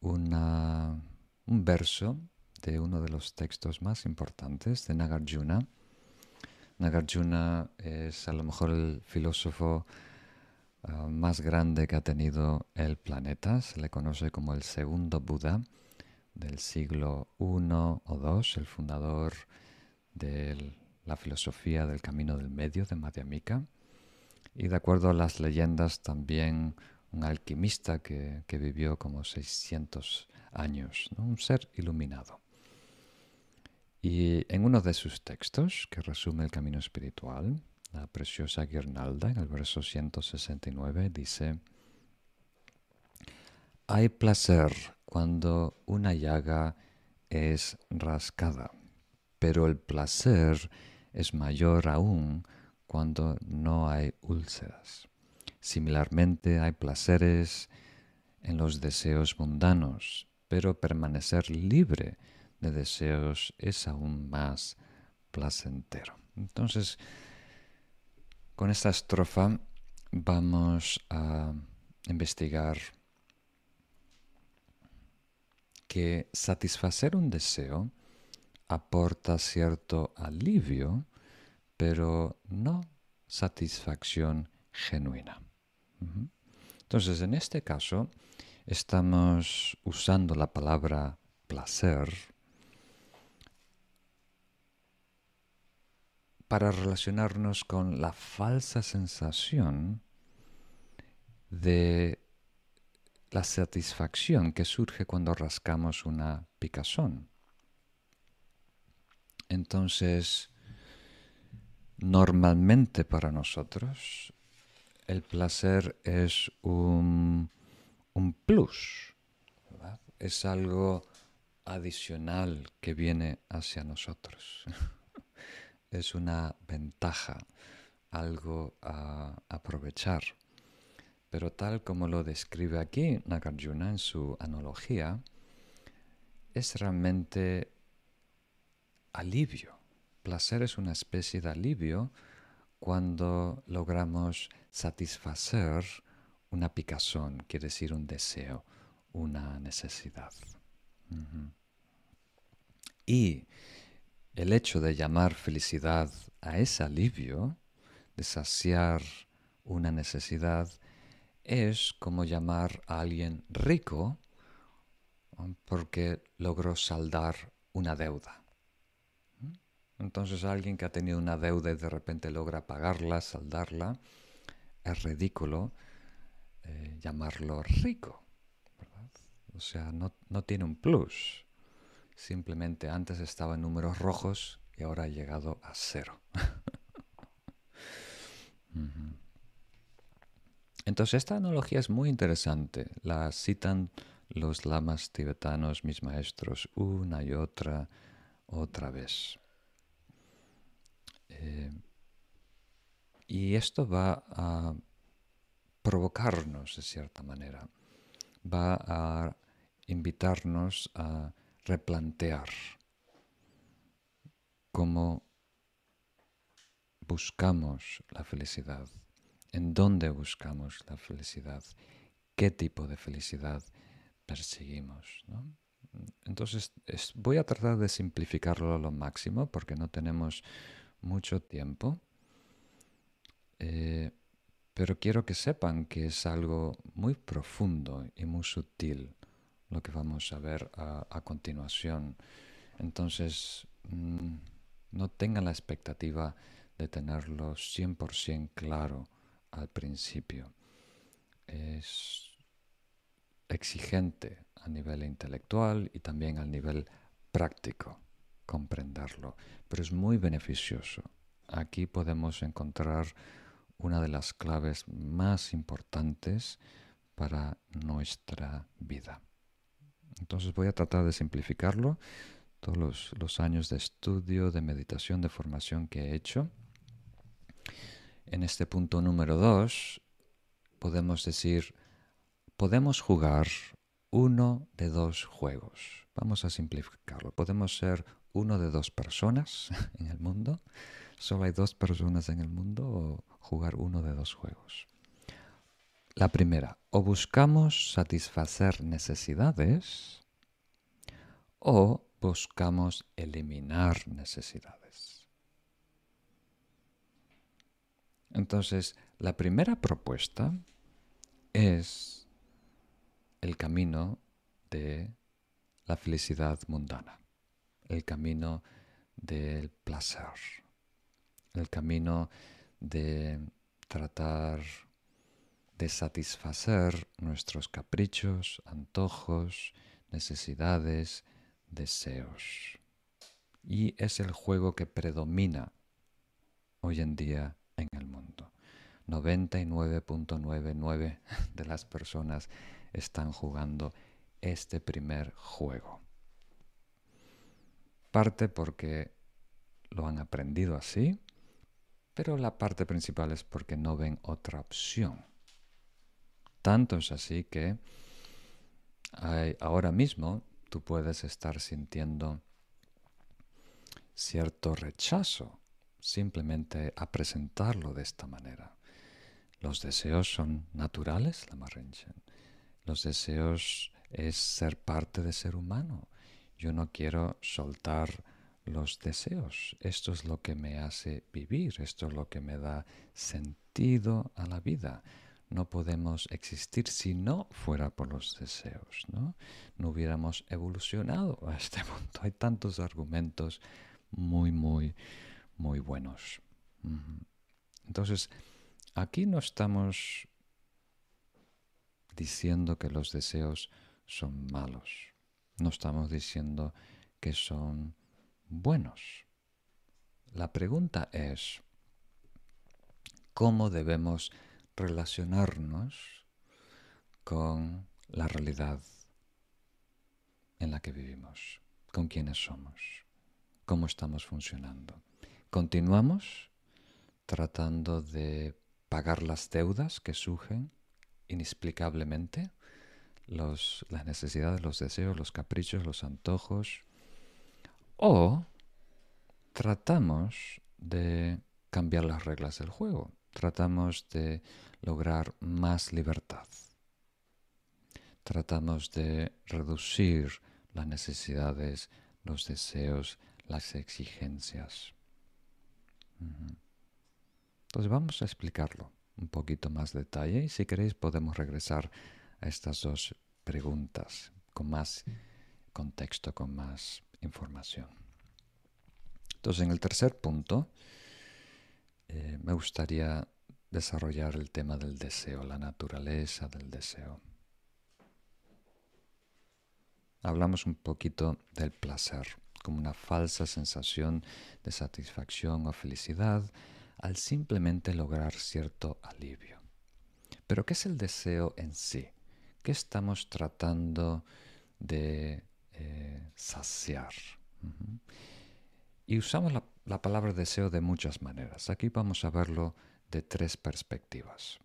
un verso de uno de los textos más importantes de Nagarjuna. Nagarjuna es a lo mejor el filósofo Ah, más grande que ha tenido el planeta. Se le conoce como el segundo Buda del siglo I o II, el fundador de la filosofía del camino del medio de Madhyamika. Y de acuerdo a las leyendas también un alquimista que, vivió como 600 años, un ser iluminado. Y en uno de sus textos, que resume el camino espiritual, la preciosa guirnalda, en el verso 169, dice, hay placer cuando una llaga es rascada, pero el placer es mayor aún cuando no hay úlceras. Similarmente hay placeres en los deseos mundanos, pero permanecer libre de deseos es aún más placentero. Entonces, con esta estrofa vamos a investigar que satisfacer un deseo aporta cierto alivio, pero no satisfacción genuina. Entonces, en este caso, estamos usando la palabra placer para relacionarnos con la falsa sensación de la satisfacción que surge cuando rascamos una picazón. Entonces, normalmente para nosotros el placer es un, plus, es algo adicional que viene hacia nosotros. [laughs] es una ventaja, algo a aprovechar. Pero tal como lo describe aquí Nagarjuna en su analogía, es realmente alivio. Placer es una especie de alivio cuando logramos satisfacer una picazón, quiere decir un deseo, una necesidad. Y el hecho de llamar felicidad a ese alivio, de saciar una necesidad, es como llamar a alguien rico porque logró saldar una deuda. Entonces alguien que ha tenido una deuda y de repente logra pagarla, saldarla, es ridículo eh, llamarlo rico. O sea, no, no, tiene un plus. Simplemente antes estaba en números rojos y ahora ha llegado a cero. [laughs] Entonces esta analogía es muy interesante. La citan los lamas tibetanos, mis maestros, una y otra, otra vez. Eh, y esto va a provocarnos de cierta manera, va a invitarnos a replantear cómo buscamos la felicidad, en dónde buscamos la felicidad, qué tipo de felicidad perseguimos. Entonces voy a tratar de simplificarlo a lo máximo porque no tenemos mucho tiempo, eh, pero quiero que sepan que es algo muy profundo y muy sutil lo que vamos a ver a, continuación. Entonces, mm, no tengan la expectativa de tenerlo 100% claro al principio. Es exigente a nivel intelectual y también a nivel práctico comprenderlo, pero es muy beneficioso. Aquí podemos encontrar una de las claves más importantes para nuestra vida. Entonces voy a tratar de simplificarlo. Todos los, años de estudio, de meditación, de formación que he hecho. En este punto número dos podemos decir, podemos jugar uno de dos juegos. Vamos a simplificarlo. Podemos ser uno de dos personas [laughs] en el mundo, solo hay dos personas en el mundo o jugar uno de dos juegos. La primera, o buscamos satisfacer necesidades o buscamos eliminar necesidades. Entonces, la primera propuesta es el camino de la felicidad mundana el camino del placer, el camino de tratar de satisfacer nuestros caprichos, antojos, necesidades, deseos. Y es el juego que predomina hoy en día en el mundo. 99.99 de las personas están jugando este primer juego parte porque lo han aprendido así, pero la parte principal es porque no ven otra opción. Tanto es así que ahora mismo tú puedes estar sintiendo cierto rechazo simplemente a presentarlo de esta manera. Los deseos son naturales, la Marrenchen. Los deseos es ser parte de ser humano. Yo no quiero soltar los deseos. Esto es lo que me hace vivir, esto es lo que me da sentido a la vida. No podemos existir si no fuera por los deseos, ¿no? No hubiéramos evolucionado a este [laughs] punto. Hay tantos argumentos muy, muy, muy buenos. Entonces, aquí no estamos diciendo que los deseos son malos. No estamos diciendo que son buenos. La pregunta es, ¿cómo debemos relacionarnos con la realidad en la que vivimos? ¿Con quiénes somos? ¿Cómo estamos funcionando? ¿Continuamos tratando de pagar las deudas que surgen inexplicablemente? Las necesidades, los deseos, los caprichos, los antojos. O tratamos de cambiar las reglas del juego, tratamos de lograr más libertad, tratamos de reducir las necesidades, los deseos, las exigencias. Entonces vamos a explicarlo un poquito más detalle y si queréis podemos regresar a estas dos preguntas con más contexto con más información. Entonces, en el tercer punto, eh, me gustaría desarrollar el tema del deseo, la naturaleza del deseo. Hablamos un poquito del placer como una falsa sensación de satisfacción o felicidad al simplemente lograr cierto alivio. Pero ¿qué es el deseo en sí? ¿Qué estamos tratando de eh, saciar? Y usamos la palabra deseo de muchas maneras. Aquí vamos a verlo de tres perspectivas.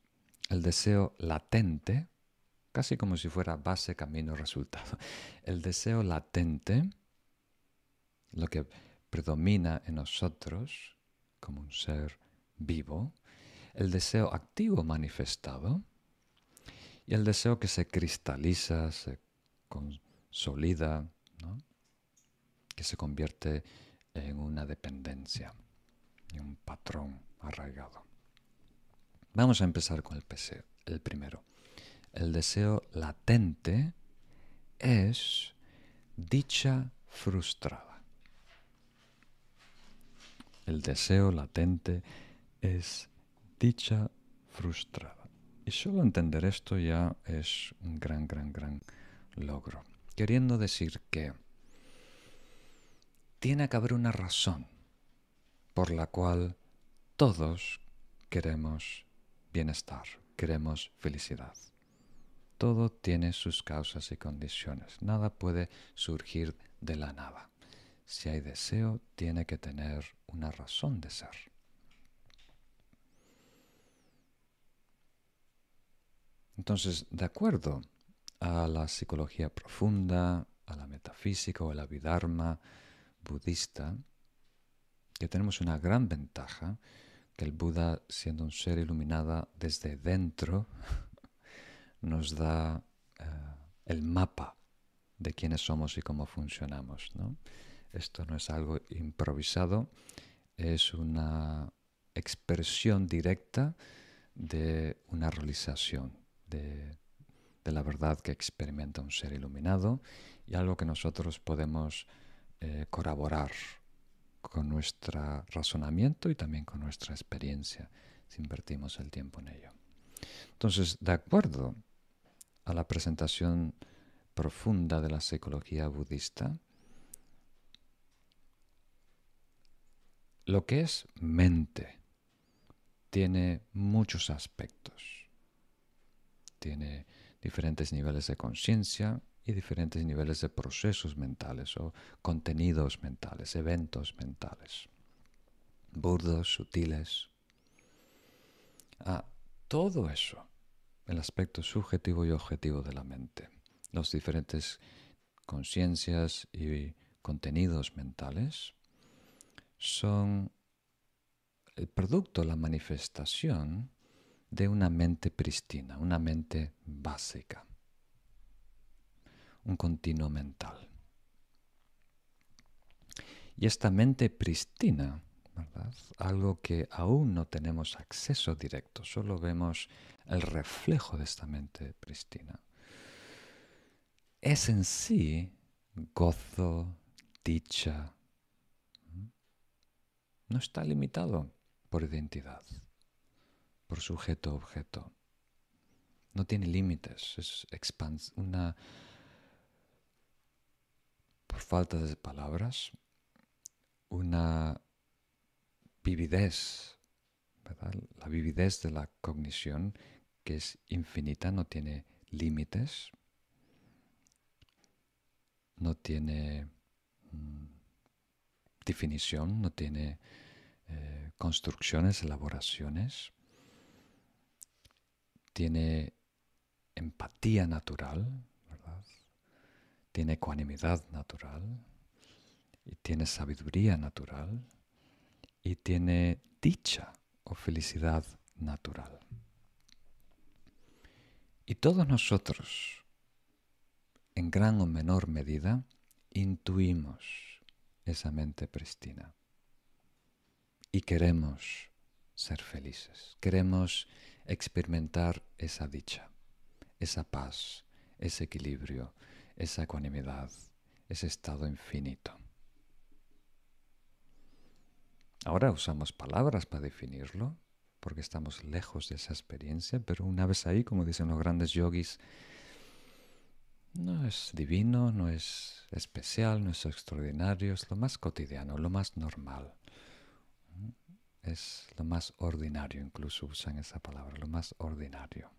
El deseo latente, casi como si fuera base, camino, resultado. El deseo latente, lo que predomina en nosotros como un ser vivo, el deseo activo manifestado y el deseo que se cristaliza, se consolida, que se convierte en una dependencia, en un patrón arraigado. Vamos a empezar con el, el primero. El deseo latente es dicha frustrada. El deseo latente es dicha frustrada. Y solo entender esto ya es un gran, gran, gran logro. Queriendo decir que tiene que haber una razón por la cual todos queremos bienestar, queremos felicidad. Todo tiene sus causas y condiciones. Nada puede surgir de la nada. Si hay deseo, tiene que tener una razón de ser. Entonces, de acuerdo a la psicología profunda, a la metafísica o a la vidharma budista, que tenemos una gran ventaja, que el Buda, siendo un ser iluminado desde dentro, [laughs] nos da eh, el mapa de quiénes somos y cómo funcionamos. Esto no es algo improvisado, es una expresión directa de una realización, de, la verdad que experimenta un ser iluminado y algo que nosotros podemos eh, corroborar con nuestro razonamiento y también con nuestra experiencia, si invertimos el tiempo en ello. Entonces, de acuerdo a la presentación profunda de la psicología budista, lo que es mente tiene muchos aspectos. Tiene diferentes niveles de conciencia, y diferentes niveles de procesos mentales o contenidos mentales, eventos mentales, burdos, sutiles. A todo eso, el aspecto subjetivo y objetivo de la mente, las diferentes conciencias y contenidos mentales, son el producto, la manifestación de una mente pristina, una mente básica un continuo mental. Y esta mente pristina, ¿verdad? algo que aún no tenemos acceso directo, solo vemos el reflejo de esta mente pristina, es en sí gozo, dicha. No está limitado por identidad, por sujeto-objeto. No tiene límites, es una por falta de palabras, una vividez, la vividez de la cognición que es infinita, no tiene límites, no tiene mm, definición, no tiene eh, construcciones, elaboraciones, tiene empatía natural, tiene ecuanimidad natural y tiene sabiduría natural y tiene dicha o felicidad natural. Y todos nosotros, en gran o menor medida, intuimos esa mente pristina y queremos ser felices, queremos experimentar esa dicha, esa paz, ese equilibrio, esa ecuanimidad, ese estado infinito. Ahora usamos palabras para definirlo, porque estamos lejos de esa experiencia, pero una vez ahí, como dicen los grandes yogis, no es divino, no es especial, no es extraordinario, es lo más cotidiano, lo más normal. Es lo más ordinario, incluso usan esa palabra, lo más ordinario.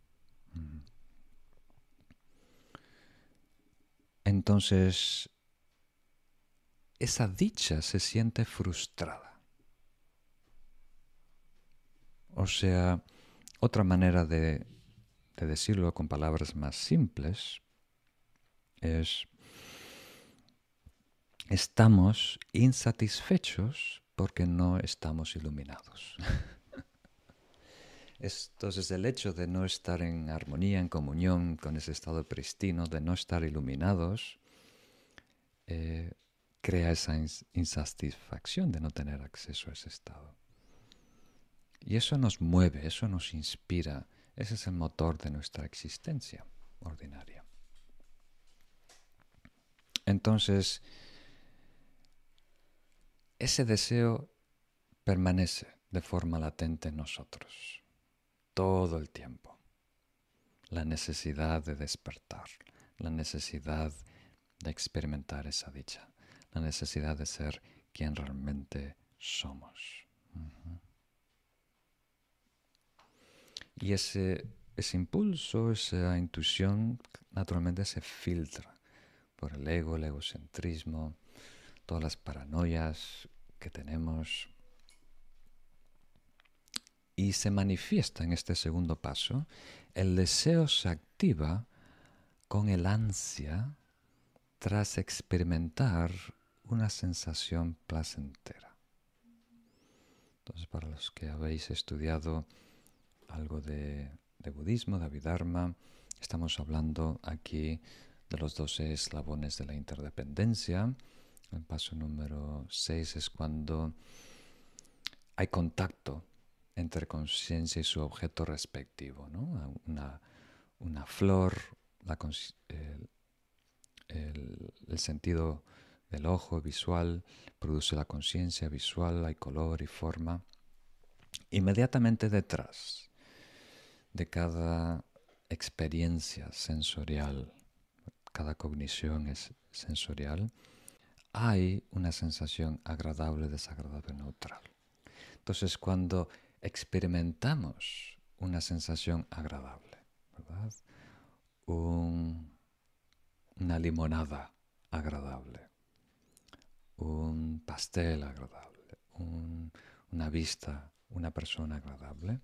Entonces, esa dicha se siente frustrada. O sea, otra manera de, de decirlo con palabras más simples es, estamos insatisfechos porque no estamos iluminados. [laughs] Entonces el hecho de no estar en armonía, en comunión con ese estado pristino, de no estar iluminados, eh, crea esa insatisfacción de no tener acceso a ese estado. Y eso nos mueve, eso nos inspira, ese es el motor de nuestra existencia ordinaria. Entonces, ese deseo permanece de forma latente en nosotros todo el tiempo. La necesidad de despertar, la necesidad de experimentar esa dicha, la necesidad de ser quien realmente somos. Y ese, ese impulso, esa intuición, naturalmente se filtra por el ego, el egocentrismo, todas las paranoias que tenemos. Y se manifiesta en este segundo paso, el deseo se activa con el ansia tras experimentar una sensación placentera. Entonces, para los que habéis estudiado algo de, budismo, de Abhidharma, estamos hablando aquí de los 12 eslabones de la interdependencia. El paso número 6 es cuando hay contacto entre conciencia y su objeto respectivo. ¿no? Una, flor, el, el, sentido del ojo visual produce la conciencia visual, hay color y forma. Inmediatamente detrás de cada experiencia sensorial cada cognición es sensorial, hay una sensación agradable, desagradable, neutral. Entonces, cuando experimentamos una sensación agradable, ¿verdad? una limonada agradable, un pastel agradable, una vista, una persona agradable.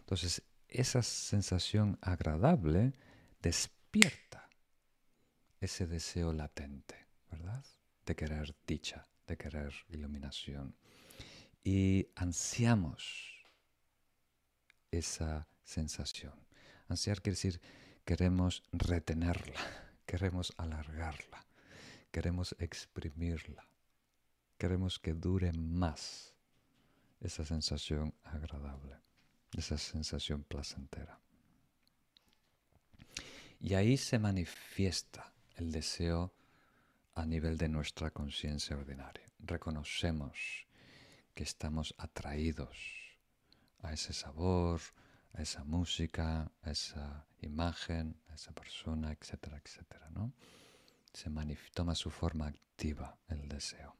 Entonces, esa sensación agradable despierta ese deseo latente, ¿verdad? De querer dicha, de querer iluminación. Y ansiamos esa sensación. Ansiar quiere decir queremos retenerla, [laughs] queremos alargarla, queremos exprimirla, queremos que dure más esa sensación agradable, esa sensación placentera. Y ahí se manifiesta el deseo a nivel de nuestra conciencia ordinaria. Reconocemos que estamos atraídos a ese sabor, a esa música, a esa imagen, a esa persona, etcétera, etcétera, ¿no? Se toma su forma activa el deseo.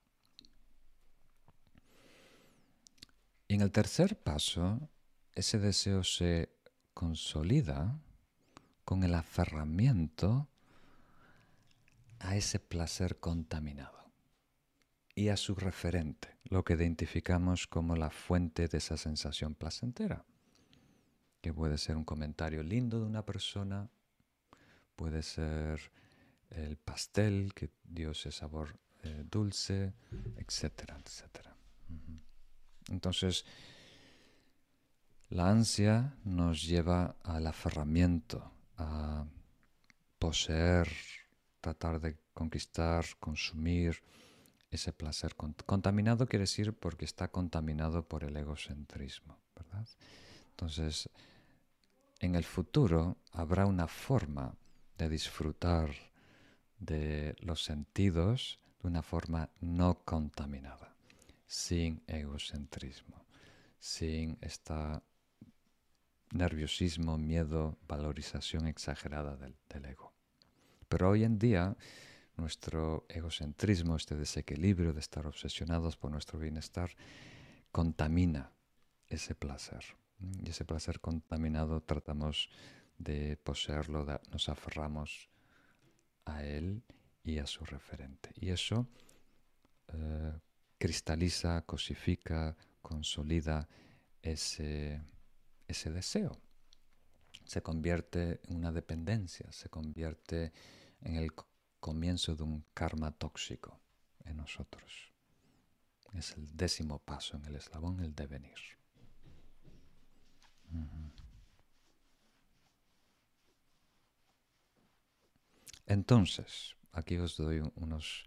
Y en el tercer paso, ese deseo se consolida con el aferramiento a ese placer contaminado y a su referente, lo que identificamos como la fuente de esa sensación placentera, que puede ser un comentario lindo de una persona, puede ser el pastel que dio ese sabor eh, dulce, etcétera, etcétera. Entonces, la ansia nos lleva al aferramiento, a poseer tratar de conquistar, consumir ese placer. Contaminado quiere decir porque está contaminado por el egocentrismo, ¿verdad? Entonces, en el futuro habrá una forma de disfrutar de los sentidos de una forma no contaminada, sin egocentrismo, sin este nerviosismo, miedo, valorización exagerada del, del ego. Pero hoy en día nuestro egocentrismo, este desequilibrio de estar obsesionados por nuestro bienestar, contamina ese placer. Y ese placer contaminado tratamos de poseerlo, nos aferramos a él y a su referente. Y eso eh, cristaliza, cosifica, consolida ese, ese deseo. Se convierte en una dependencia, se convierte el comienzo de un karma tóxico en nosotros. Es el décimo paso en el eslabón, el devenir. Entonces, aquí os doy unos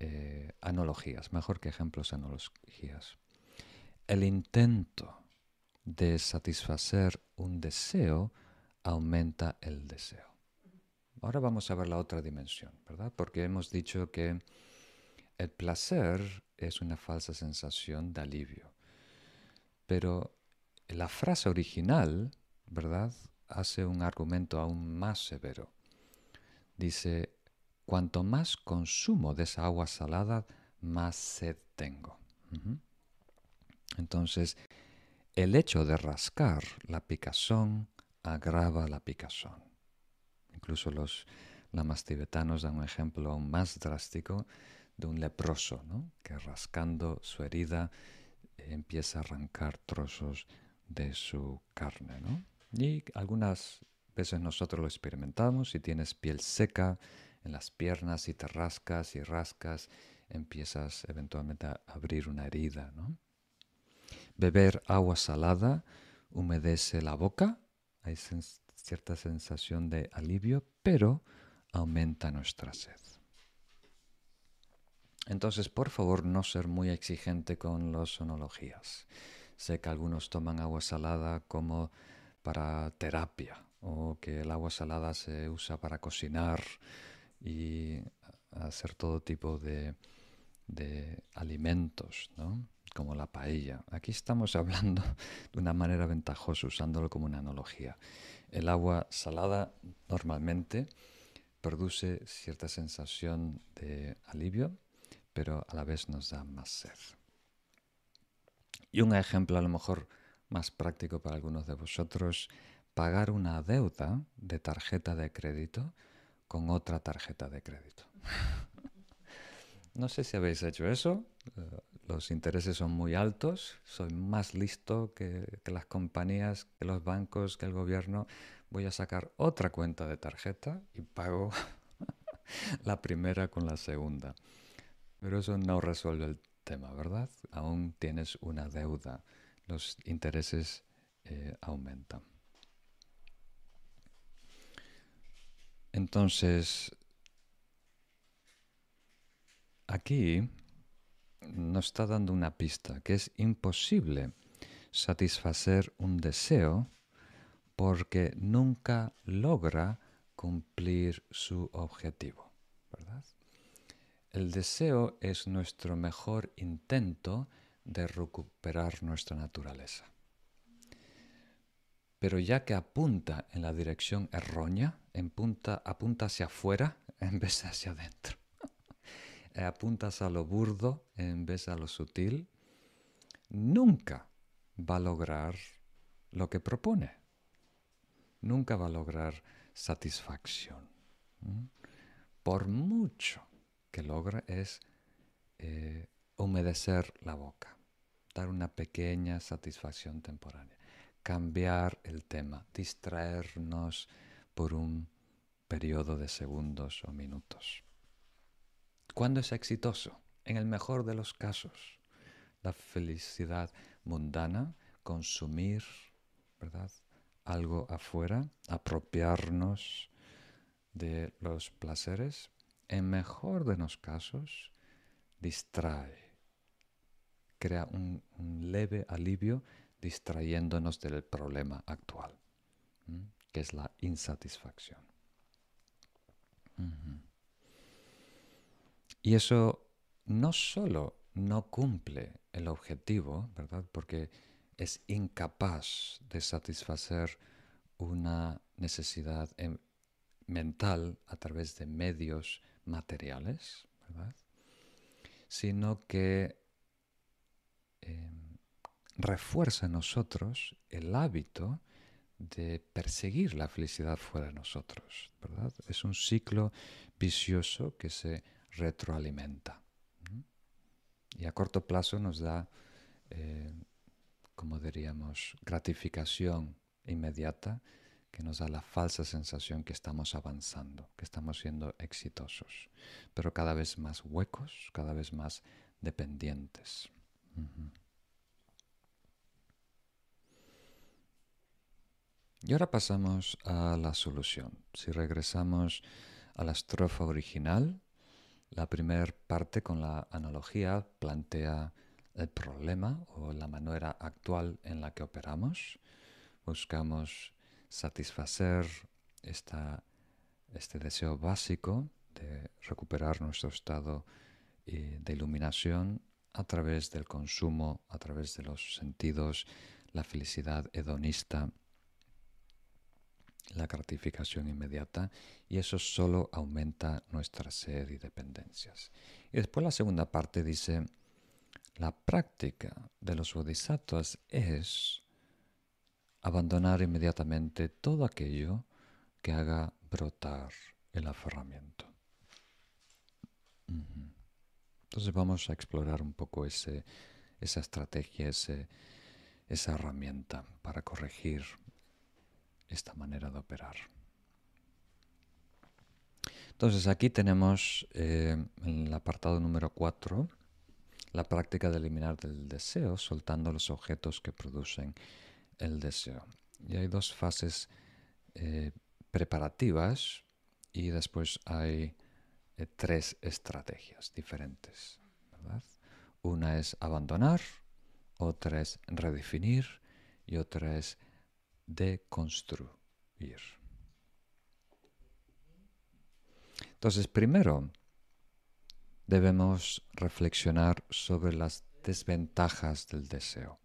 eh, analogías, mejor que ejemplos, analogías. El intento de satisfacer un deseo aumenta el deseo. Ahora vamos a ver la otra dimensión, ¿verdad? Porque hemos dicho que el placer es una falsa sensación de alivio. Pero la frase original, ¿verdad? Hace un argumento aún más severo. Dice, cuanto más consumo de esa agua salada, más sed tengo. Entonces, el hecho de rascar la picazón agrava la picazón. Incluso los lamas tibetanos dan un ejemplo aún más drástico de un leproso, ¿no? que rascando su herida empieza a arrancar trozos de su carne. ¿no? Y algunas veces nosotros lo experimentamos, si tienes piel seca en las piernas y te rascas y rascas, empiezas eventualmente a abrir una herida. Beber agua salada humedece la boca, cierta sensación de alivio, pero aumenta nuestra sed. Entonces, por favor, no ser muy exigente con las sonologías. Sé que algunos toman agua salada como para terapia o que el agua salada se usa para cocinar y hacer todo tipo de, alimentos, ¿no? como la paella. Aquí estamos [laughs] hablando de una manera ventajosa, usándolo como una analogía. El agua salada normalmente produce cierta sensación de alivio, pero a la vez nos da más sed. Y un ejemplo a lo mejor más práctico para algunos de vosotros, pagar una deuda de tarjeta de crédito con otra tarjeta de crédito. [laughs] no sé si habéis hecho eso, eh, los intereses son muy altos, soy más listo que, las compañías, que los bancos, que el gobierno, voy a sacar otra cuenta de tarjeta y pago [laughs] la primera con la segunda. Pero eso no resuelve el tema, ¿verdad? Aún tienes una deuda, los intereses eh, aumentan. Entonces, aquí nos está dando una pista, que es imposible satisfacer un deseo porque nunca logra cumplir su objetivo. El deseo es nuestro mejor intento de recuperar nuestra naturaleza. Pero ya que apunta en la dirección errónea, apunta hacia afuera [laughs] en vez de hacia adentro. Eh, apuntas a lo burdo en vez a lo sutil, nunca va a lograr lo que propone. Nunca va a lograr satisfacción. Por mucho que logra es eh, humedecer la boca, dar una pequeña satisfacción temporánea, cambiar el tema, distraernos por un periodo de segundos o minutos. ¿Cuándo es exitoso? En el mejor de los casos. La felicidad mundana, consumir, ¿verdad? Algo afuera, apropiarnos de los placeres, en mejor de los casos, distrae, crea un, leve alivio distrayéndonos del problema actual, que es la insatisfacción. Y eso no solo no cumple el objetivo, ¿verdad? Porque es incapaz de satisfacer una necesidad em, mental a través de medios materiales, ¿verdad? Sino que em, refuerza en nosotros el hábito de perseguir la felicidad fuera de nosotros, ¿verdad? Es un ciclo vicioso que se retroalimenta. Y a corto plazo nos da, eh, como diríamos, gratificación inmediata que nos da la falsa sensación que estamos avanzando, que estamos siendo exitosos, pero cada vez más huecos, cada vez más dependientes. Y ahora pasamos a la solución. Si regresamos a la estrofa original, la primera parte con la analogía plantea el problema o la manera actual en la que operamos. Buscamos satisfacer este deseo básico de recuperar nuestro estado eh, de iluminación a través del consumo, a través de los sentidos, la felicidad hedonista la gratificación inmediata y eso solo aumenta nuestra sed y dependencias. Y después la segunda parte dice, la práctica de los bodhisattvas es abandonar inmediatamente todo aquello que haga brotar el aferramiento. Entonces vamos a explorar un poco ese, esa estrategia, esa herramienta para corregir esta manera de operar. Entonces aquí tenemos eh, en el apartado número 4 la práctica de eliminar del deseo soltando los objetos que producen el deseo. Y hay dos fases eh, preparativas y después hay eh, tres estrategias diferentes. Una es abandonar, otra es redefinir y otra es de construir. Entonces, primero debemos reflexionar sobre las desventajas del deseo.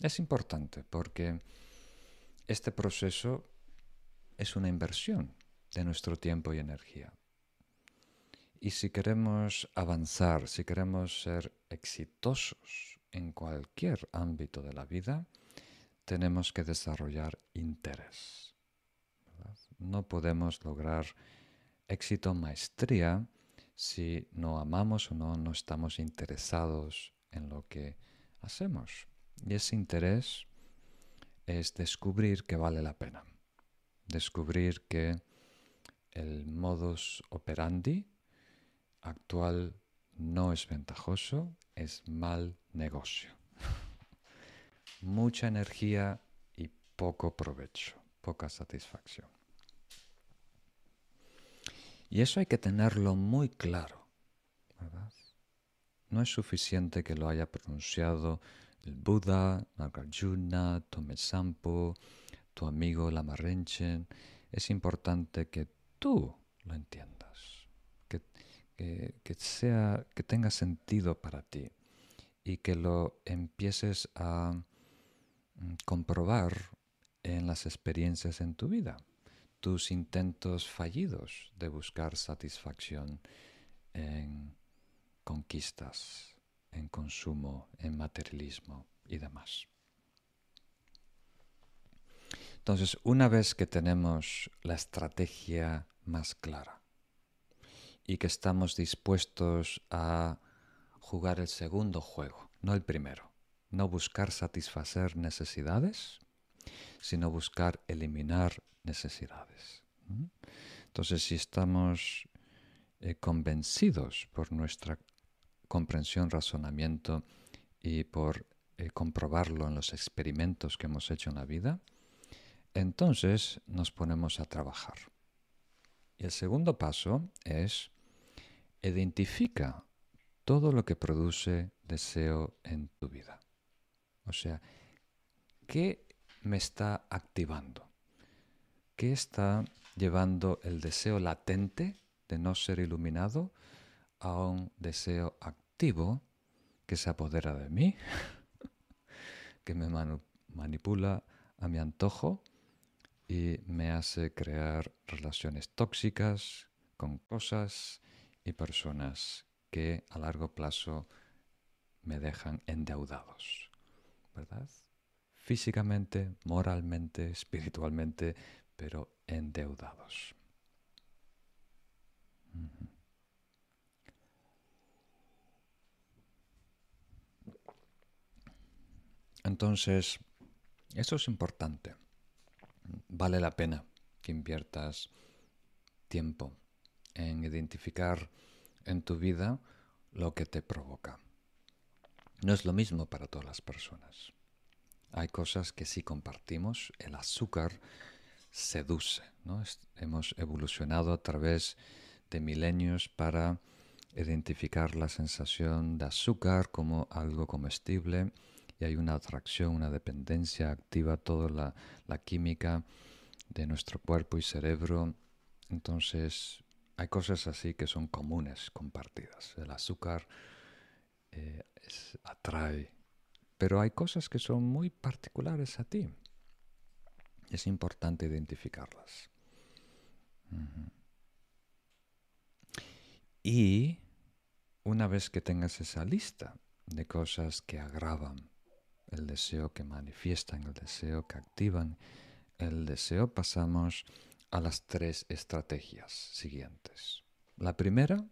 Es importante porque este proceso es una inversión de nuestro tiempo y energía. Y si queremos avanzar, si queremos ser exitosos en cualquier ámbito de la vida, tenemos que desarrollar interés. No podemos lograr éxito, maestría, si no amamos o no, no estamos interesados en lo que hacemos. Y ese interés es descubrir que vale la pena. Descubrir que el modus operandi actual no es ventajoso, es mal negocio mucha energía y poco provecho, poca satisfacción. Y eso hay que tenerlo muy claro, ¿verdad? No es suficiente que lo haya pronunciado el Buda, Nagarjuna, Tome Sampo, tu amigo Lama Rinchen. Es importante que tú lo entiendas, que, que, sea, que tenga sentido para ti y que lo empieces a comprobar en las experiencias en tu vida, tus intentos fallidos de buscar satisfacción en conquistas, en consumo, en materialismo y demás. Entonces, una vez que tenemos la estrategia más clara y que estamos dispuestos a jugar el segundo juego, no el primero, no buscar satisfacer necesidades, sino buscar eliminar necesidades. Entonces, si estamos eh, convencidos por nuestra comprensión, razonamiento y por eh, comprobarlo en los experimentos que hemos hecho en la vida, entonces nos ponemos a trabajar. Y el segundo paso es identifica todo lo que produce deseo en tu vida. O sea, ¿qué me está activando? ¿Qué está llevando el deseo latente de no ser iluminado a un deseo activo que se apodera de mí, [laughs] que me manipula a mi antojo y me hace crear relaciones tóxicas con cosas y personas que a largo plazo me dejan endeudados, ¿verdad? Físicamente, moralmente, espiritualmente, pero endeudados. Entonces, eso es importante. Vale la pena que inviertas tiempo en identificar en tu vida lo que te provoca. No es lo mismo para todas las personas. Hay cosas que sí compartimos. El azúcar seduce. ¿no? Hemos evolucionado a través de milenios para identificar la sensación de azúcar como algo comestible y hay una atracción, una dependencia, activa toda la, la química de nuestro cuerpo y cerebro. Entonces hay cosas así que son comunes, compartidas. El azúcar eh, atrae, pero hay cosas que son muy particulares a ti. Es importante identificarlas. Y una vez que tengas esa lista de cosas que agravan el deseo, que manifiestan el deseo, que activan el deseo, pasamos a las tres estrategias siguientes. La primera,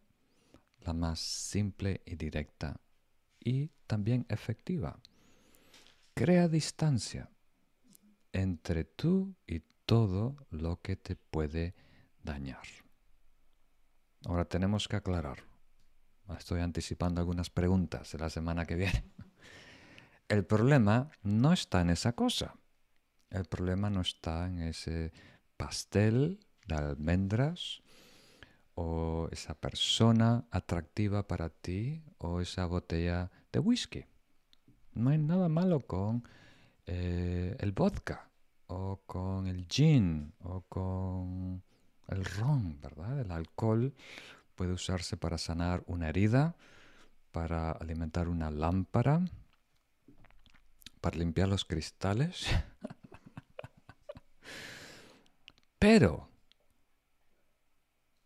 la más simple y directa y también efectiva. Crea distancia entre tú y todo lo que te puede dañar. Ahora tenemos que aclarar. Estoy anticipando algunas preguntas de la semana que viene. [laughs] El problema no está en esa cosa. El problema no está en ese pastel de almendras o esa persona atractiva para ti o esa botella de whisky. No hay nada malo con eh, el vodka o con el gin o con el ron, ¿verdad? El alcohol puede usarse para sanar una herida, para alimentar una lámpara, para limpiar los cristales. [laughs] Pero,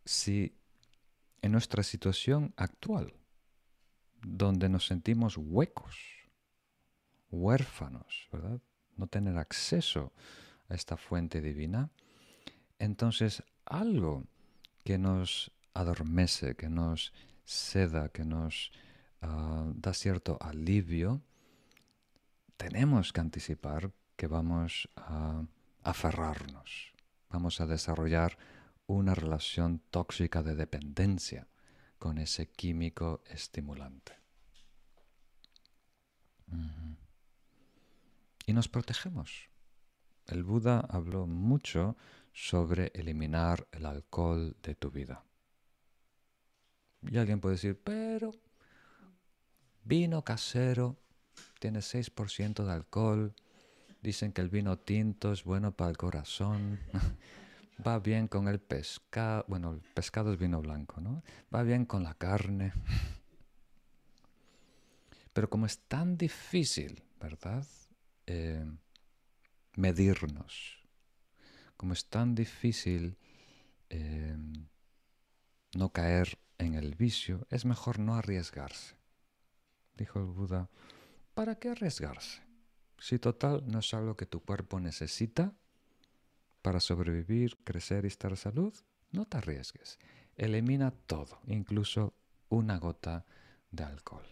si en nuestra situación actual, donde nos sentimos huecos, huérfanos, ¿verdad? No tener acceso a esta fuente divina, entonces algo que nos adormece, que nos seda, que nos ah, da cierto alivio, tenemos que anticipar que vamos a aferrarnos, vamos a desarrollar una relación tóxica de dependencia con ese químico estimulante. Y nos protegemos. El Buda habló mucho sobre eliminar el alcohol de tu vida. Y alguien puede decir, pero vino casero tiene 6% de alcohol, dicen que el vino tinto es bueno para el corazón, [laughs] va bien con el pescado, bueno, el pescado es vino blanco, ¿no? Va bien con la carne. Pero como es tan difícil, ¿verdad? Eh, medirnos, como es tan difícil eh, no caer en el vicio, es mejor no arriesgarse. Dijo el Buda, ¿para qué arriesgarse? Si total no es algo que tu cuerpo necesita para sobrevivir, crecer y estar en salud, no te arriesgues. Elimina todo, incluso una gota de alcohol.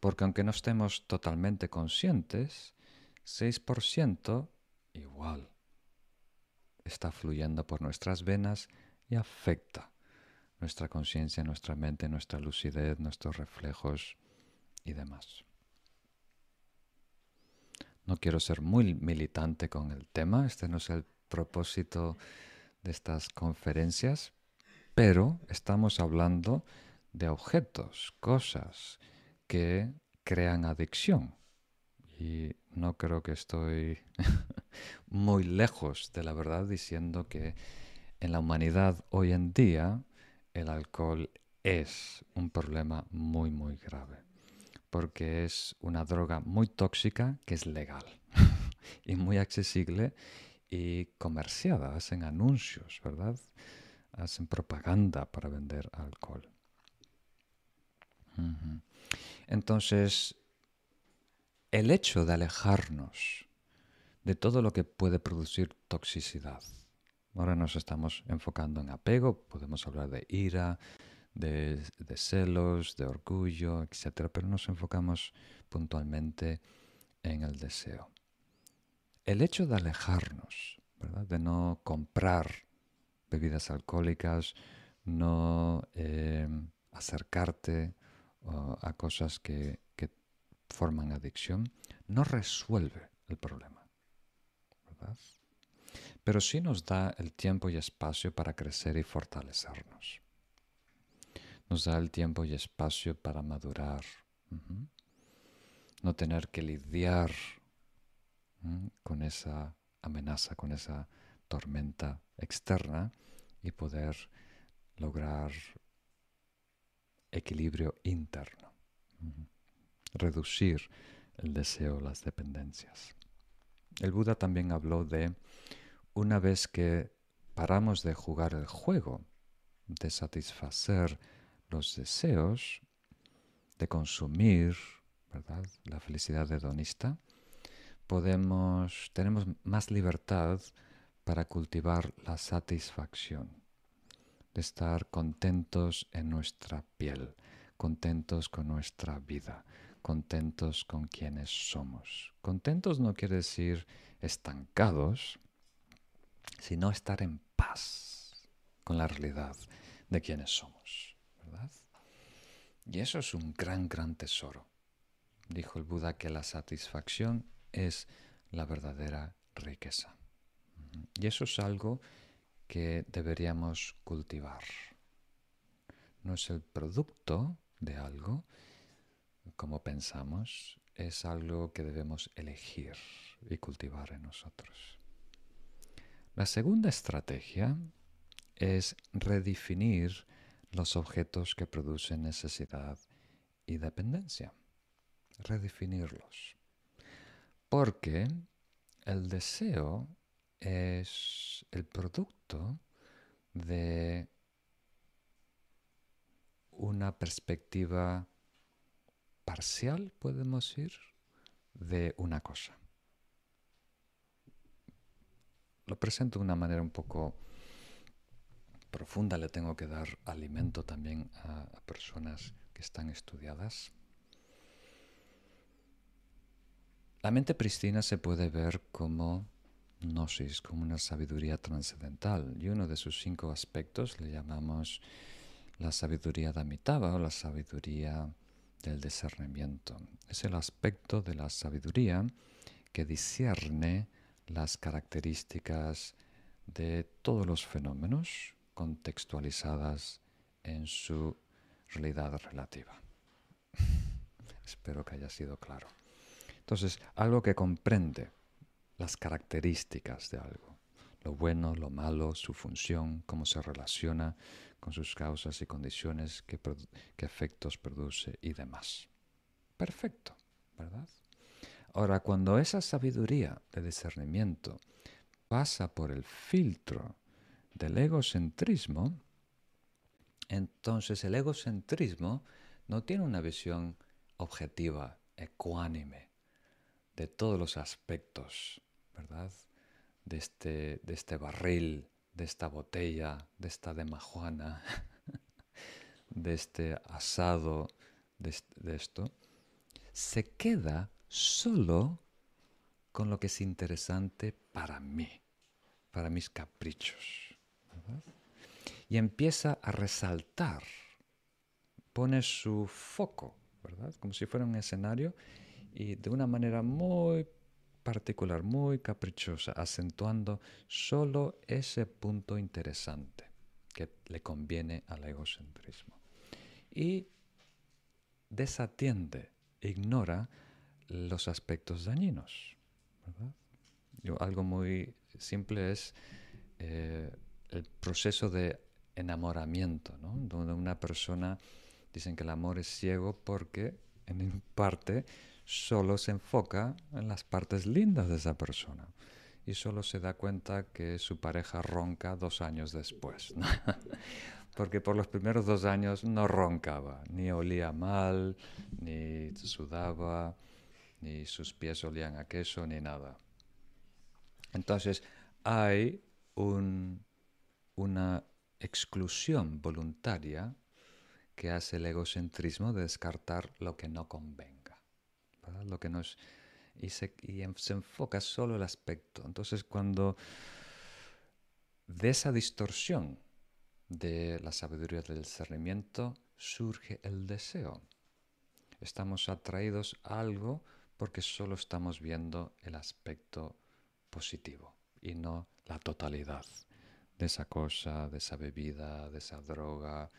Porque aunque no estemos totalmente conscientes, 6% igual está fluyendo por nuestras venas y afecta nuestra conciencia, nuestra mente, nuestra lucidez, nuestros reflejos y demás. No quiero ser muy militante con el tema, este no es el propósito de estas conferencias, pero estamos hablando de objetos, cosas que crean adicción. Y no creo que estoy [laughs] muy lejos de la verdad diciendo que en la humanidad hoy en día el alcohol es un problema muy, muy grave, porque es una droga muy tóxica que es legal [laughs] y muy accesible y comerciada. Hacen anuncios, ¿verdad? Hacen propaganda para vender alcohol. Entonces, el hecho de alejarnos de todo lo que puede producir toxicidad, ahora nos estamos enfocando en apego, podemos hablar de ira, de, celos, de orgullo, etc., pero nos enfocamos puntualmente en el deseo. El hecho de alejarnos, de no comprar bebidas alcohólicas, no eh, acercarte a cosas que, forman adicción, no resuelve el problema. Pero sí nos da el tiempo y espacio para crecer y fortalecernos. Nos da el tiempo y espacio para madurar. No tener que lidiar con esa amenaza, con esa tormenta externa y poder lograr equilibrio interno. Reducir el deseo, las dependencias. El Buda también habló de una vez que paramos de jugar el juego, de satisfacer los deseos, de consumir. La felicidad hedonista, podemos, tenemos más libertad para cultivar la satisfacción de estar contentos en nuestra piel, contentos con nuestra vida, contentos con quienes somos. Contentos no quiere decir estancados, sino estar en paz con la realidad de quienes somos, Y eso es un gran, gran tesoro. Dijo el Buda que la satisfacción es la verdadera riqueza. Y eso es algo que deberíamos cultivar. No es el producto de algo, como pensamos, es algo que debemos elegir y cultivar en nosotros. La segunda estrategia es redefinir los objetos que producen necesidad y dependencia. Redefinirlos. Porque el deseo es el producto de una perspectiva parcial, podemos decir, de una cosa. Lo presento de una manera un poco profunda, le tengo que dar alimento también a, personas que están estudiadas. La mente pristina se puede ver como gnosis, como una sabiduría trascendental. Y uno de sus cinco aspectos le llamamos la sabiduría de o la sabiduría del discernimiento. Es el aspecto de la sabiduría que discierne las características de todos los fenómenos contextualizadas en su realidad relativa. [laughs] Espero que haya sido claro. Entonces, algo que comprende las características de algo, lo bueno, lo malo, su función, cómo se relaciona con sus causas y condiciones, qué, efectos produce y demás. Perfecto, ¿verdad? Ahora, cuando esa sabiduría de discernimiento pasa por el filtro del egocentrismo, entonces el egocentrismo no tiene una visión objetiva, ecuánime, de todos los aspectos ¿verdad? De este, de este barril, de esta botella, de esta demajuana, [laughs] de este asado, de, esto, se queda solo con lo que es interesante para mí, para mis caprichos. Y empieza a resaltar, pone su foco, ¿verdad? Como si fuera un escenario y de una manera muy particular, muy caprichosa, acentuando solo ese punto interesante que le conviene al egocentrismo. Y desatiende, ignora los aspectos dañinos. algo muy simple es eh, el proceso de enamoramiento. Donde una persona dicen que el amor es ciego porque en parte solo se enfoca en las partes lindas de esa persona y solo se da cuenta que su pareja ronca dos años después. [laughs] Porque por los primeros dos años no roncaba, ni olía mal, ni sudaba, ni sus pies olían a queso, ni nada. Entonces hay una exclusión voluntaria que hace el egocentrismo de descartar lo que no convenga, lo que y, se, se enfoca solo el aspecto. Entonces cuando de esa distorsión de la sabiduría del discernimiento surge el deseo. Estamos atraídos a algo porque solo estamos viendo el aspecto positivo y no la totalidad de esa cosa, de esa bebida, de esa droga,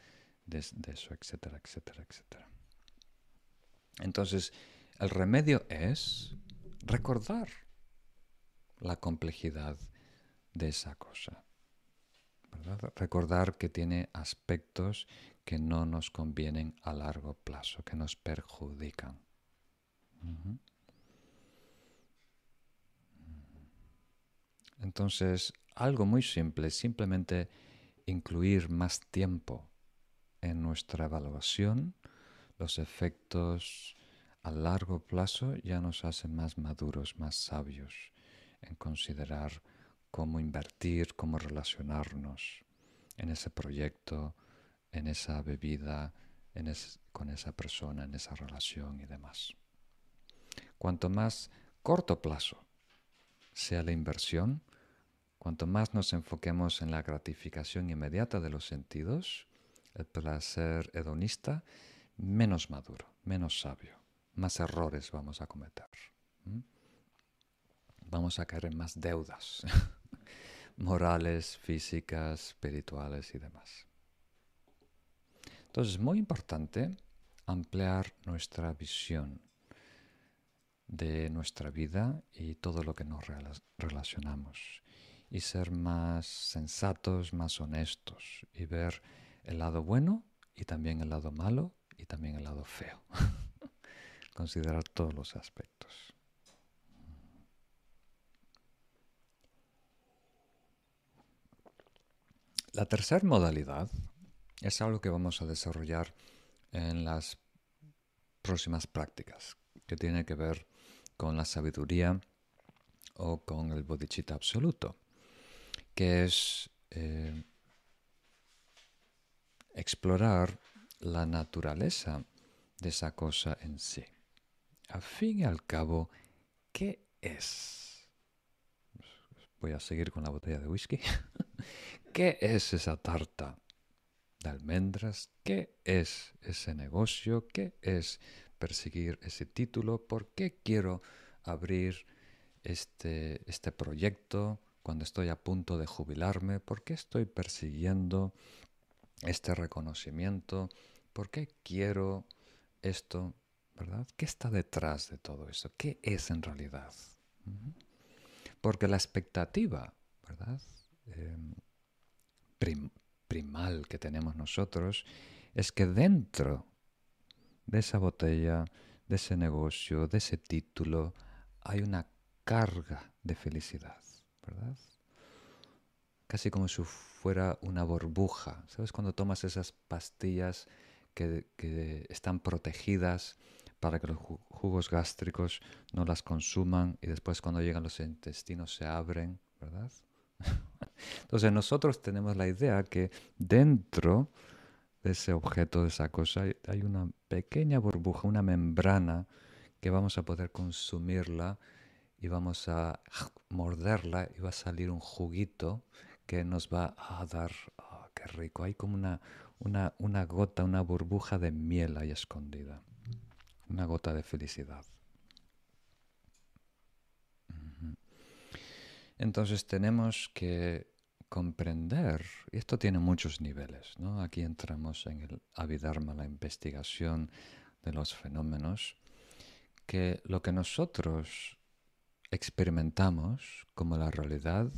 de, eso, etcétera, etcétera, etcétera. Entonces, el remedio es recordar la complejidad de esa cosa. Recordar que tiene aspectos que no nos convienen a largo plazo, que nos perjudican. Entonces, algo muy simple, simplemente incluir más tiempo en nuestra evaluación, los efectos a largo plazo ya nos hacen más maduros, más sabios en considerar cómo invertir, cómo relacionarnos en ese proyecto, en esa bebida, con esa persona, en esa relación y demás. Cuanto más corto plazo sea la inversión, cuanto más nos enfoquemos en la gratificación inmediata de los sentidos, el placer hedonista, menos maduro, menos sabio, más errores vamos a cometer. Vamos a caer en más deudas [laughs] morales, físicas, espirituales y demás. Entonces es muy importante ampliar nuestra visión de nuestra vida y todo lo que nos relacionamos y ser más sensatos, más honestos y ver el lado bueno y también el lado malo y también el lado feo. [laughs] Considerar todos los aspectos. La tercera modalidad es algo que vamos a desarrollar en las próximas prácticas, que tiene que ver con la sabiduría o con el bodhicitta absoluto, que es eh, explorar la naturaleza de esa cosa en sí. A fin y al cabo, ¿qué es? Voy a seguir con la botella de whisky. [laughs] ¿Qué es esa tarta de almendras? ¿Qué es ese negocio? ¿Qué es perseguir ese título? ¿Por qué quiero abrir este, este proyecto cuando estoy a punto de jubilarme? ¿Por qué estoy persiguiendo este reconocimiento? ¿Por qué quiero esto? ¿Verdad? ¿Qué está detrás de todo eso? ¿Qué es en realidad? Porque la expectativa. Em, primal que tenemos nosotros es que dentro de esa botella, de ese negocio, de ese título, hay una carga de felicidad, ¿verdad? Casi como si fuera una burbuja. ¿Sabes cuando tomas esas pastillas que, que están protegidas para que los jugos gástricos no las consuman y después cuando llegan los intestinos se abren, ¿verdad? [laughs] Entonces nosotros tenemos la idea que dentro de ese objeto, de esa cosa, hay una pequeña burbuja, una membrana que vamos a poder consumirla y vamos a morderla y va a salir un juguito que nos va a dar, oh, qué rico, hay como una, una, una gota, una burbuja de miel ahí escondida, una gota de felicidad. Entonces tenemos que comprender, y esto tiene muchos niveles, ¿no? aquí entramos en el Abhidharma, la investigación de los fenómenos, que lo que nosotros experimentamos como la realidad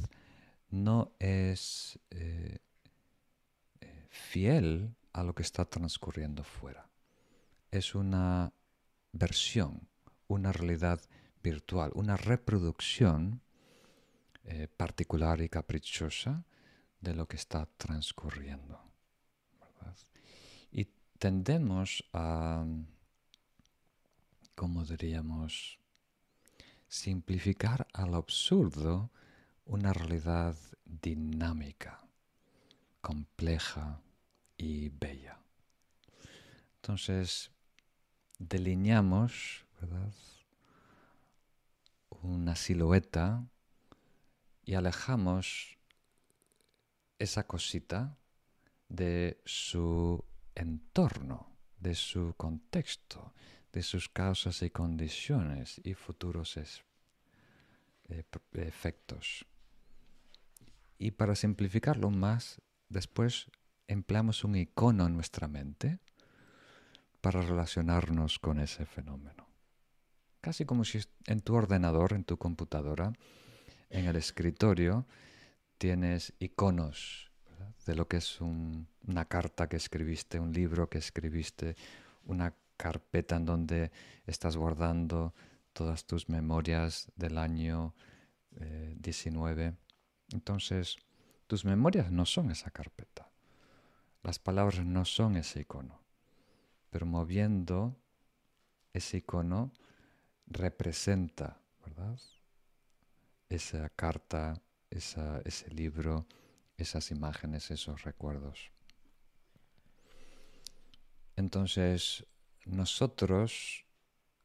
no es eh, eh, fiel a lo que está transcurriendo fuera. Es una versión, una realidad virtual, una reproducción eh, particular y caprichosa de lo que está transcurriendo. Y tendemos a, como diríamos, simplificar al absurdo una realidad dinámica, compleja y bella. Entonces, delineamos una silueta y alejamos esa cosita de su entorno, de su contexto, de sus causas y condiciones y futuros eh, efectos. Y para simplificarlo más, después empleamos un icono en nuestra mente para relacionarnos con ese fenómeno. Casi como si en tu ordenador, en tu computadora, en el escritorio, tienes iconos de lo que es una carta que escribiste, un libro que escribiste, una carpeta en donde estás guardando todas tus memorias del año 19. Eh, Entonces, tus memorias no son esa carpeta. Las palabras no son ese icono. Pero moviendo ese icono representa, ¿verdad? Esa carta, ese libro, esas imágenes, esos recuerdos. Entonces, nosotros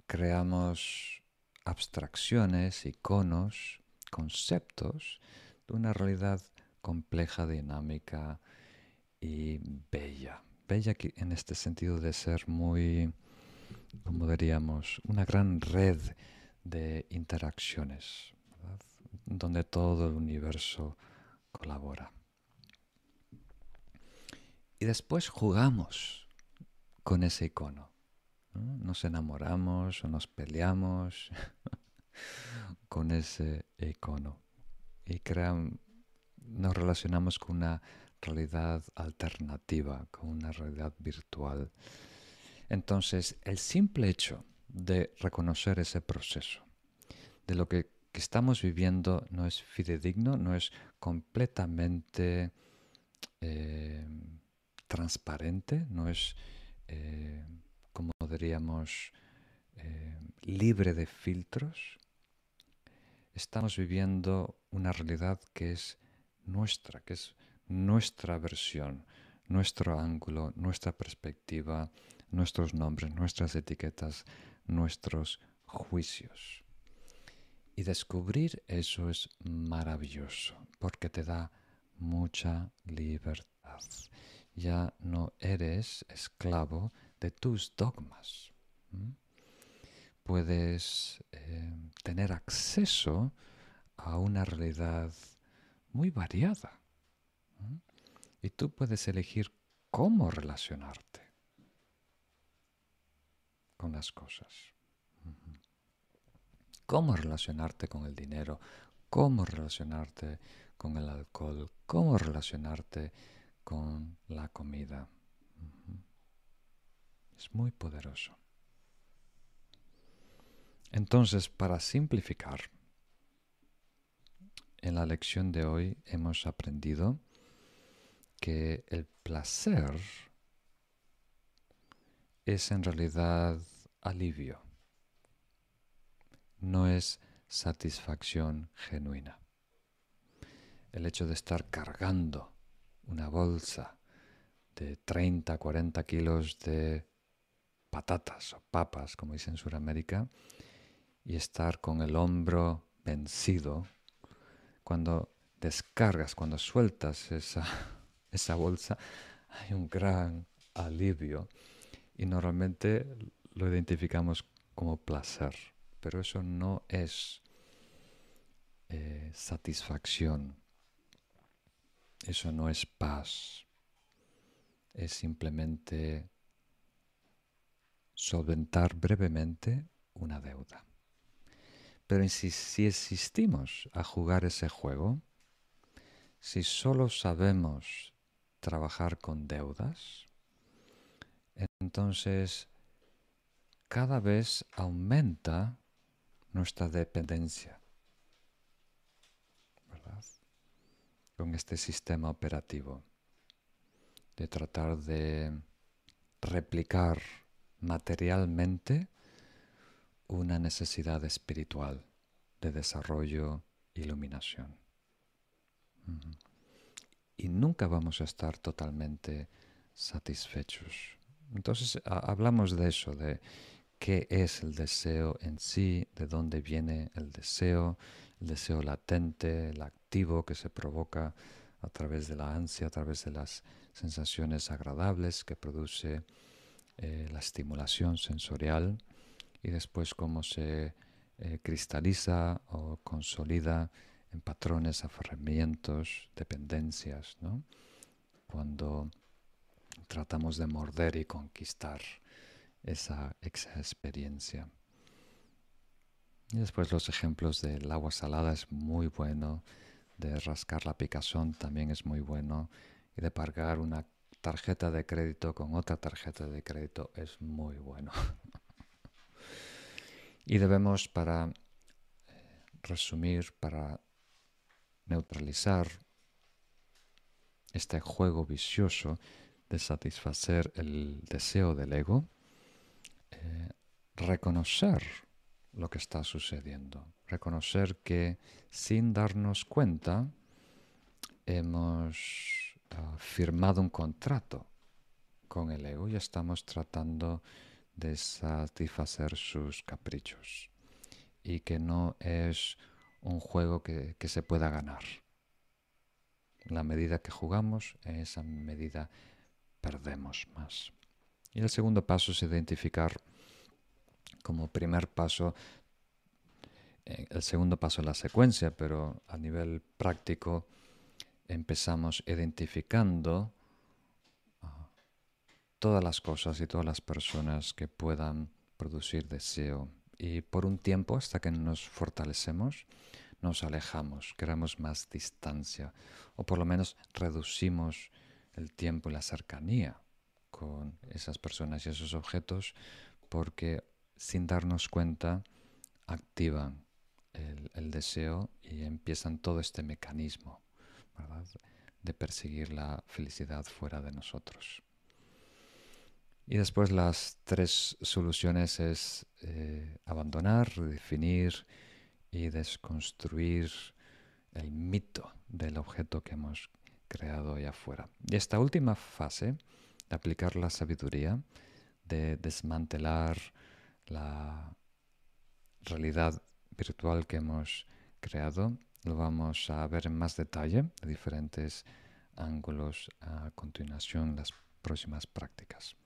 creamos abstracciones, iconos, conceptos de una realidad compleja, dinámica y bella. Bella en este sentido de ser muy, como diríamos, una gran red de interacciones, donde todo el universo colabora. Y después jugamos con ese icono. Nos enamoramos o nos peleamos [laughs] con ese icono. Y nos relacionamos con una realidad alternativa, con una realidad virtual. Entonces, el simple hecho de reconocer ese proceso, de lo que, estamos viviendo no es fidedigno, no es completamente eh, transparente, no es, eh, como diríamos, eh, libre de filtros. Estamos viviendo una realidad que es nuestra, que es nuestra versión, nuestro ángulo, nuestra perspectiva, nuestros nombres, nuestras etiquetas, nuestros juicios. Y descubrir eso es maravilloso porque te da mucha libertad. Ya no eres esclavo de tus dogmas. Puedes eh, tener acceso a una realidad muy variada y tú puedes elegir cómo relacionarte con las cosas. Cómo relacionarte con el dinero, cómo relacionarte con el alcohol, cómo relacionarte con la comida. Es muy poderoso. Entonces, para simplificar, en la lección de hoy hemos aprendido que el placer es en realidad alivio, no es satisfacción genuina. El hecho de estar cargando una bolsa de 30, 40 kilos de patatas o papas, como dicen en Sudamérica, y estar con el hombro vencido, cuando descargas, cuando sueltas esa [laughs] esa bolsa, hay un gran alivio y normalmente lo identificamos como placer, pero eso no es eh, satisfacción, eso no es paz, es simplemente solventar brevemente una deuda. Pero si, si existimos a jugar ese juego, si solo sabemos trabajar con deudas, entonces cada vez aumenta nuestra dependencia con este sistema operativo de tratar de replicar materialmente una necesidad espiritual de desarrollo, iluminación. Y nunca vamos a estar totalmente satisfechos. Entonces hablamos de eso, de qué es el deseo en sí, de dónde viene el deseo, el deseo latente, el activo que se provoca a través de la ansia, a través de las sensaciones agradables que produce eh, la estimulación sensorial y después cómo se eh, cristaliza o consolida en patrones, aferramientos, dependencias, ¿no? Cuando tratamos de morder y conquistar esa, experiencia. Y después los ejemplos del agua salada es muy bueno, de rascar la picazón también es muy bueno, y de pagar una tarjeta de crédito con otra tarjeta de crédito es muy bueno. [laughs] y debemos, para eh, resumir, para neutralizar este juego vicioso de satisfacer el deseo del ego, eh, reconocer lo que está sucediendo, reconocer que sin darnos cuenta hemos ah, firmado un contrato con el ego y estamos tratando de satisfacer sus caprichos y que no es un juego que, que se pueda ganar. La medida que jugamos, en esa medida perdemos más. Y el segundo paso es identificar como primer paso, eh, el segundo paso es la secuencia, pero a nivel práctico empezamos identificando ah, todas las cosas y todas las personas que puedan producir deseo. Y por un tiempo, hasta que nos fortalecemos, nos alejamos, creamos más distancia, o por lo menos reducimos el tiempo y la cercanía con esas personas y esos objetos, porque sin darnos cuenta activan el, deseo y empiezan todo este mecanismo de perseguir la felicidad fuera de nosotros. Y después las tres soluciones es eh, abandonar, redefinir y desconstruir el mito del objeto que hemos creado allá afuera. Y esta última fase de aplicar la sabiduría, de desmantelar la realidad virtual que hemos creado, lo vamos a ver en más detalle de diferentes ángulos a continuación las próximas prácticas.